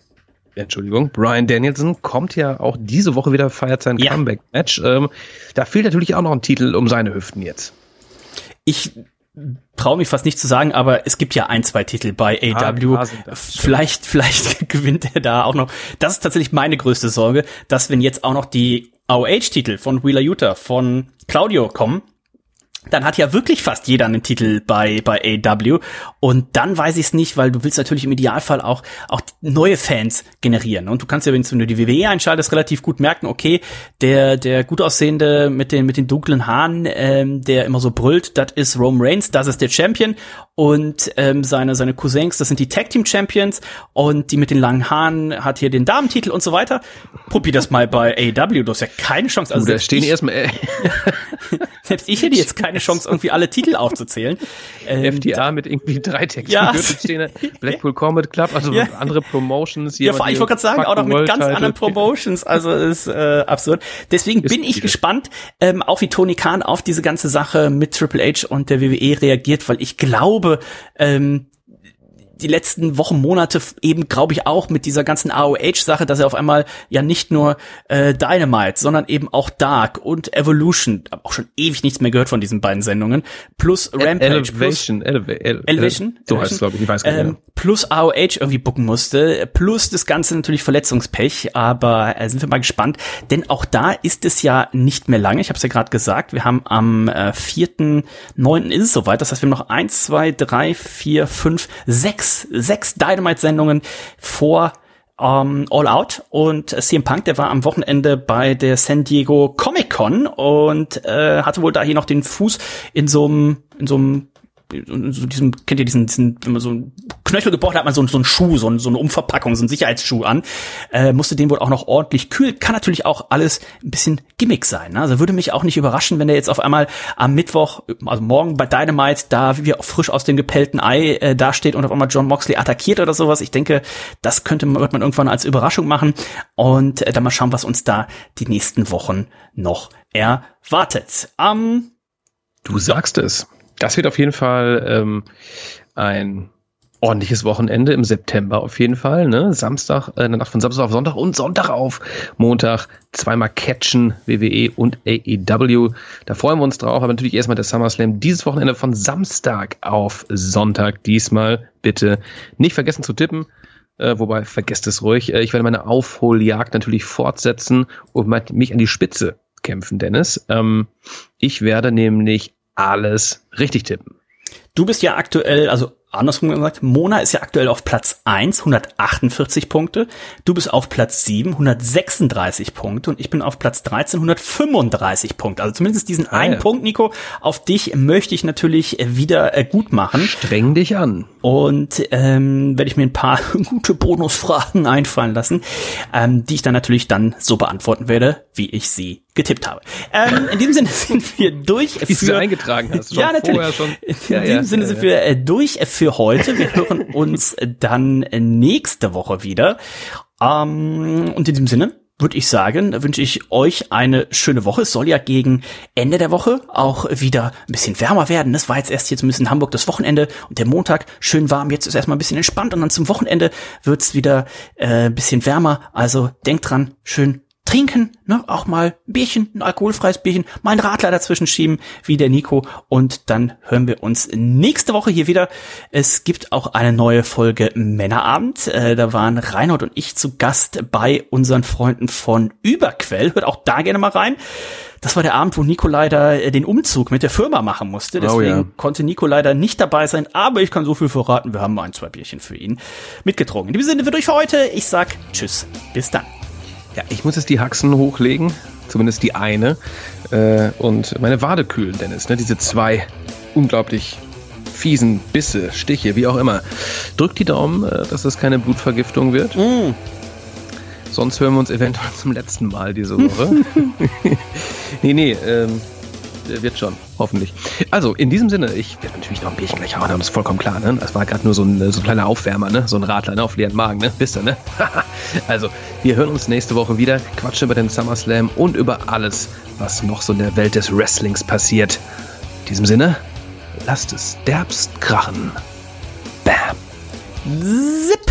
Entschuldigung, Brian Danielson kommt ja auch diese Woche wieder, feiert sein ja. Comeback-Match. Ähm, da fehlt natürlich auch noch ein Titel um seine Hüften jetzt. Ich traue mich fast nicht zu sagen, aber es gibt ja ein, zwei Titel bei AW. Ah, vielleicht, vielleicht gewinnt er da auch noch. Das ist tatsächlich meine größte Sorge, dass wenn jetzt auch noch die AOH-Titel von Wheeler Utah, von Claudio kommen, dann hat ja wirklich fast jeder einen Titel bei, bei AW. Und dann weiß ich es nicht, weil du willst natürlich im Idealfall auch, auch neue Fans generieren. Und du kannst ja, wenn du die WWE einschaltest, relativ gut merken, okay, der, der gut aussehende mit den, mit den dunklen Haaren, ähm, der immer so brüllt, das ist Rome Reigns, das ist der Champion. Und ähm, seine, seine Cousins, das sind die Tag Team Champions. Und die mit den langen Haaren hat hier den Damentitel und so weiter. Probier das mal bei AW, du hast ja keine Chance. Also, da stehen erstmal. selbst ich hätte jetzt keine Chance, irgendwie alle Titel aufzuzählen. Ähm, FDA mit irgendwie drei Texten. Ja. Blackpool Combat Club, also ja. andere Promotions. Hier ja, ich wollte gerade sagen, auch noch mit ganz anderen Promotions. Also ist äh, absurd. Deswegen ist bin ich gespannt, ähm, auch wie Tony Khan auf diese ganze Sache mit Triple H und der WWE reagiert, weil ich glaube, ähm, die letzten Wochen, Monate eben, glaube ich, auch mit dieser ganzen AOH-Sache, dass er auf einmal ja nicht nur äh, Dynamite, sondern eben auch Dark und Evolution, auch schon ewig nichts mehr gehört von diesen beiden Sendungen, plus Rampage, Elevation, plus Eleva El Elevation, so heißt es, glaube ich, ich weiß gar nicht. ähm, plus AOH irgendwie bucken musste, plus das Ganze natürlich Verletzungspech, aber äh, sind wir mal gespannt, denn auch da ist es ja nicht mehr lange, ich habe es ja gerade gesagt, wir haben am äh, 4.9. ist es soweit, das heißt, wir haben noch eins, zwei, drei, vier, fünf, sechs, sechs Dynamite-Sendungen vor ähm, All Out. Und äh, CM Punk, der war am Wochenende bei der San Diego Comic Con und äh, hatte wohl da hier noch den Fuß in so einem in so einem so diesem, kennt ihr diesen, diesen, wenn man so einen Knöchel gebrochen hat, hat man so, so einen Schuh, so, so eine Umverpackung, so einen Sicherheitsschuh an, äh, musste den wohl auch noch ordentlich kühlen. Kann natürlich auch alles ein bisschen Gimmick sein. Ne? Also würde mich auch nicht überraschen, wenn der jetzt auf einmal am Mittwoch, also morgen bei Dynamite, da wie wir frisch aus dem gepellten Ei äh, dasteht und auf einmal John Moxley attackiert oder sowas. Ich denke, das könnte man, wird man irgendwann als Überraschung machen und äh, dann mal schauen, was uns da die nächsten Wochen noch erwartet. Ähm, Du sagst es. Das wird auf jeden Fall ähm, ein ordentliches Wochenende im September auf jeden Fall. Ne? Samstag, äh, Nacht von Samstag auf Sonntag und Sonntag auf Montag. Zweimal Catchen, WWE und AEW. Da freuen wir uns drauf. Aber natürlich erstmal der SummerSlam dieses Wochenende von Samstag auf Sonntag. Diesmal bitte nicht vergessen zu tippen. Äh, wobei, vergesst es ruhig. Äh, ich werde meine Aufholjagd natürlich fortsetzen und mich an die Spitze kämpfen, Dennis. Ähm, ich werde nämlich alles richtig tippen. Du bist ja aktuell, also andersrum gesagt, Mona ist ja aktuell auf Platz 1, 148 Punkte. Du bist auf Platz 7, 136 Punkte und ich bin auf Platz 13, 135 Punkte. Also zumindest diesen Ah, einen ja. Punkt, Nico, auf dich möchte ich natürlich wieder äh, gut machen. Streng dich an. Und ähm, werde ich mir ein paar gute Bonusfragen einfallen lassen, ähm, die ich dann natürlich dann so beantworten werde, wie ich sie getippt habe. Ähm, in dem Sinne sind wir durch. Wie du eingetragen hast. Ja, natürlich. schon. In Ja, dem ja, Sinne ja, sind wir äh, durch für heute. Wir hören uns dann nächste Woche wieder. Ähm, und in diesem Sinne würde ich sagen, da wünsche ich euch eine schöne Woche. Es soll ja gegen Ende der Woche auch wieder ein bisschen wärmer werden. Das war jetzt erst hier zumindest in Hamburg das Wochenende und der Montag schön warm. Jetzt ist erstmal ein bisschen entspannt und dann zum Wochenende wird's wieder äh, ein bisschen wärmer. Also denkt dran, schön trinken, ne, auch mal ein Bierchen, ein alkoholfreies Bierchen, mal einen Radler dazwischen schieben, wie der Nico. Und dann hören wir uns nächste Woche hier wieder. Es gibt auch eine neue Folge Männerabend. Äh, da waren Reinhold und ich zu Gast bei unseren Freunden von Überquell. Hört auch da gerne mal rein. Das war der Abend, wo Nico leider äh, den Umzug mit der Firma machen musste. Deswegen Oh ja. konnte Nico leider nicht dabei sein. Aber ich kann so viel verraten. Wir haben ein, zwei Bierchen für ihn mitgetrunken. In diesem Sinne wird euch für heute. Ich sag Tschüss. Bis dann. Ja, ich muss jetzt die Haxen hochlegen, zumindest die eine, äh, und meine Wade kühlen, Dennis. Ne? Diese zwei unglaublich fiesen Bisse, Stiche, wie auch immer. Drückt die Daumen, äh, dass das keine Blutvergiftung wird. Sonst hören wir uns eventuell zum letzten Mal diese Woche. nee, nee, ähm, wird schon, hoffentlich. Also, in diesem Sinne, ich werde natürlich noch ein Bierchen gleich hauen, das ist vollkommen klar, ne? Das war gerade nur so ein, so ein kleiner Aufwärmer, ne? So ein Radler, ne? Auf leeren Magen, ne? Wisst ihr, ne? also, wir hören uns nächste Woche wieder, quatschen über den SummerSlam und über alles, was noch so in der Welt des Wrestlings passiert. In diesem Sinne, lasst es derbst krachen. Bam. Zip.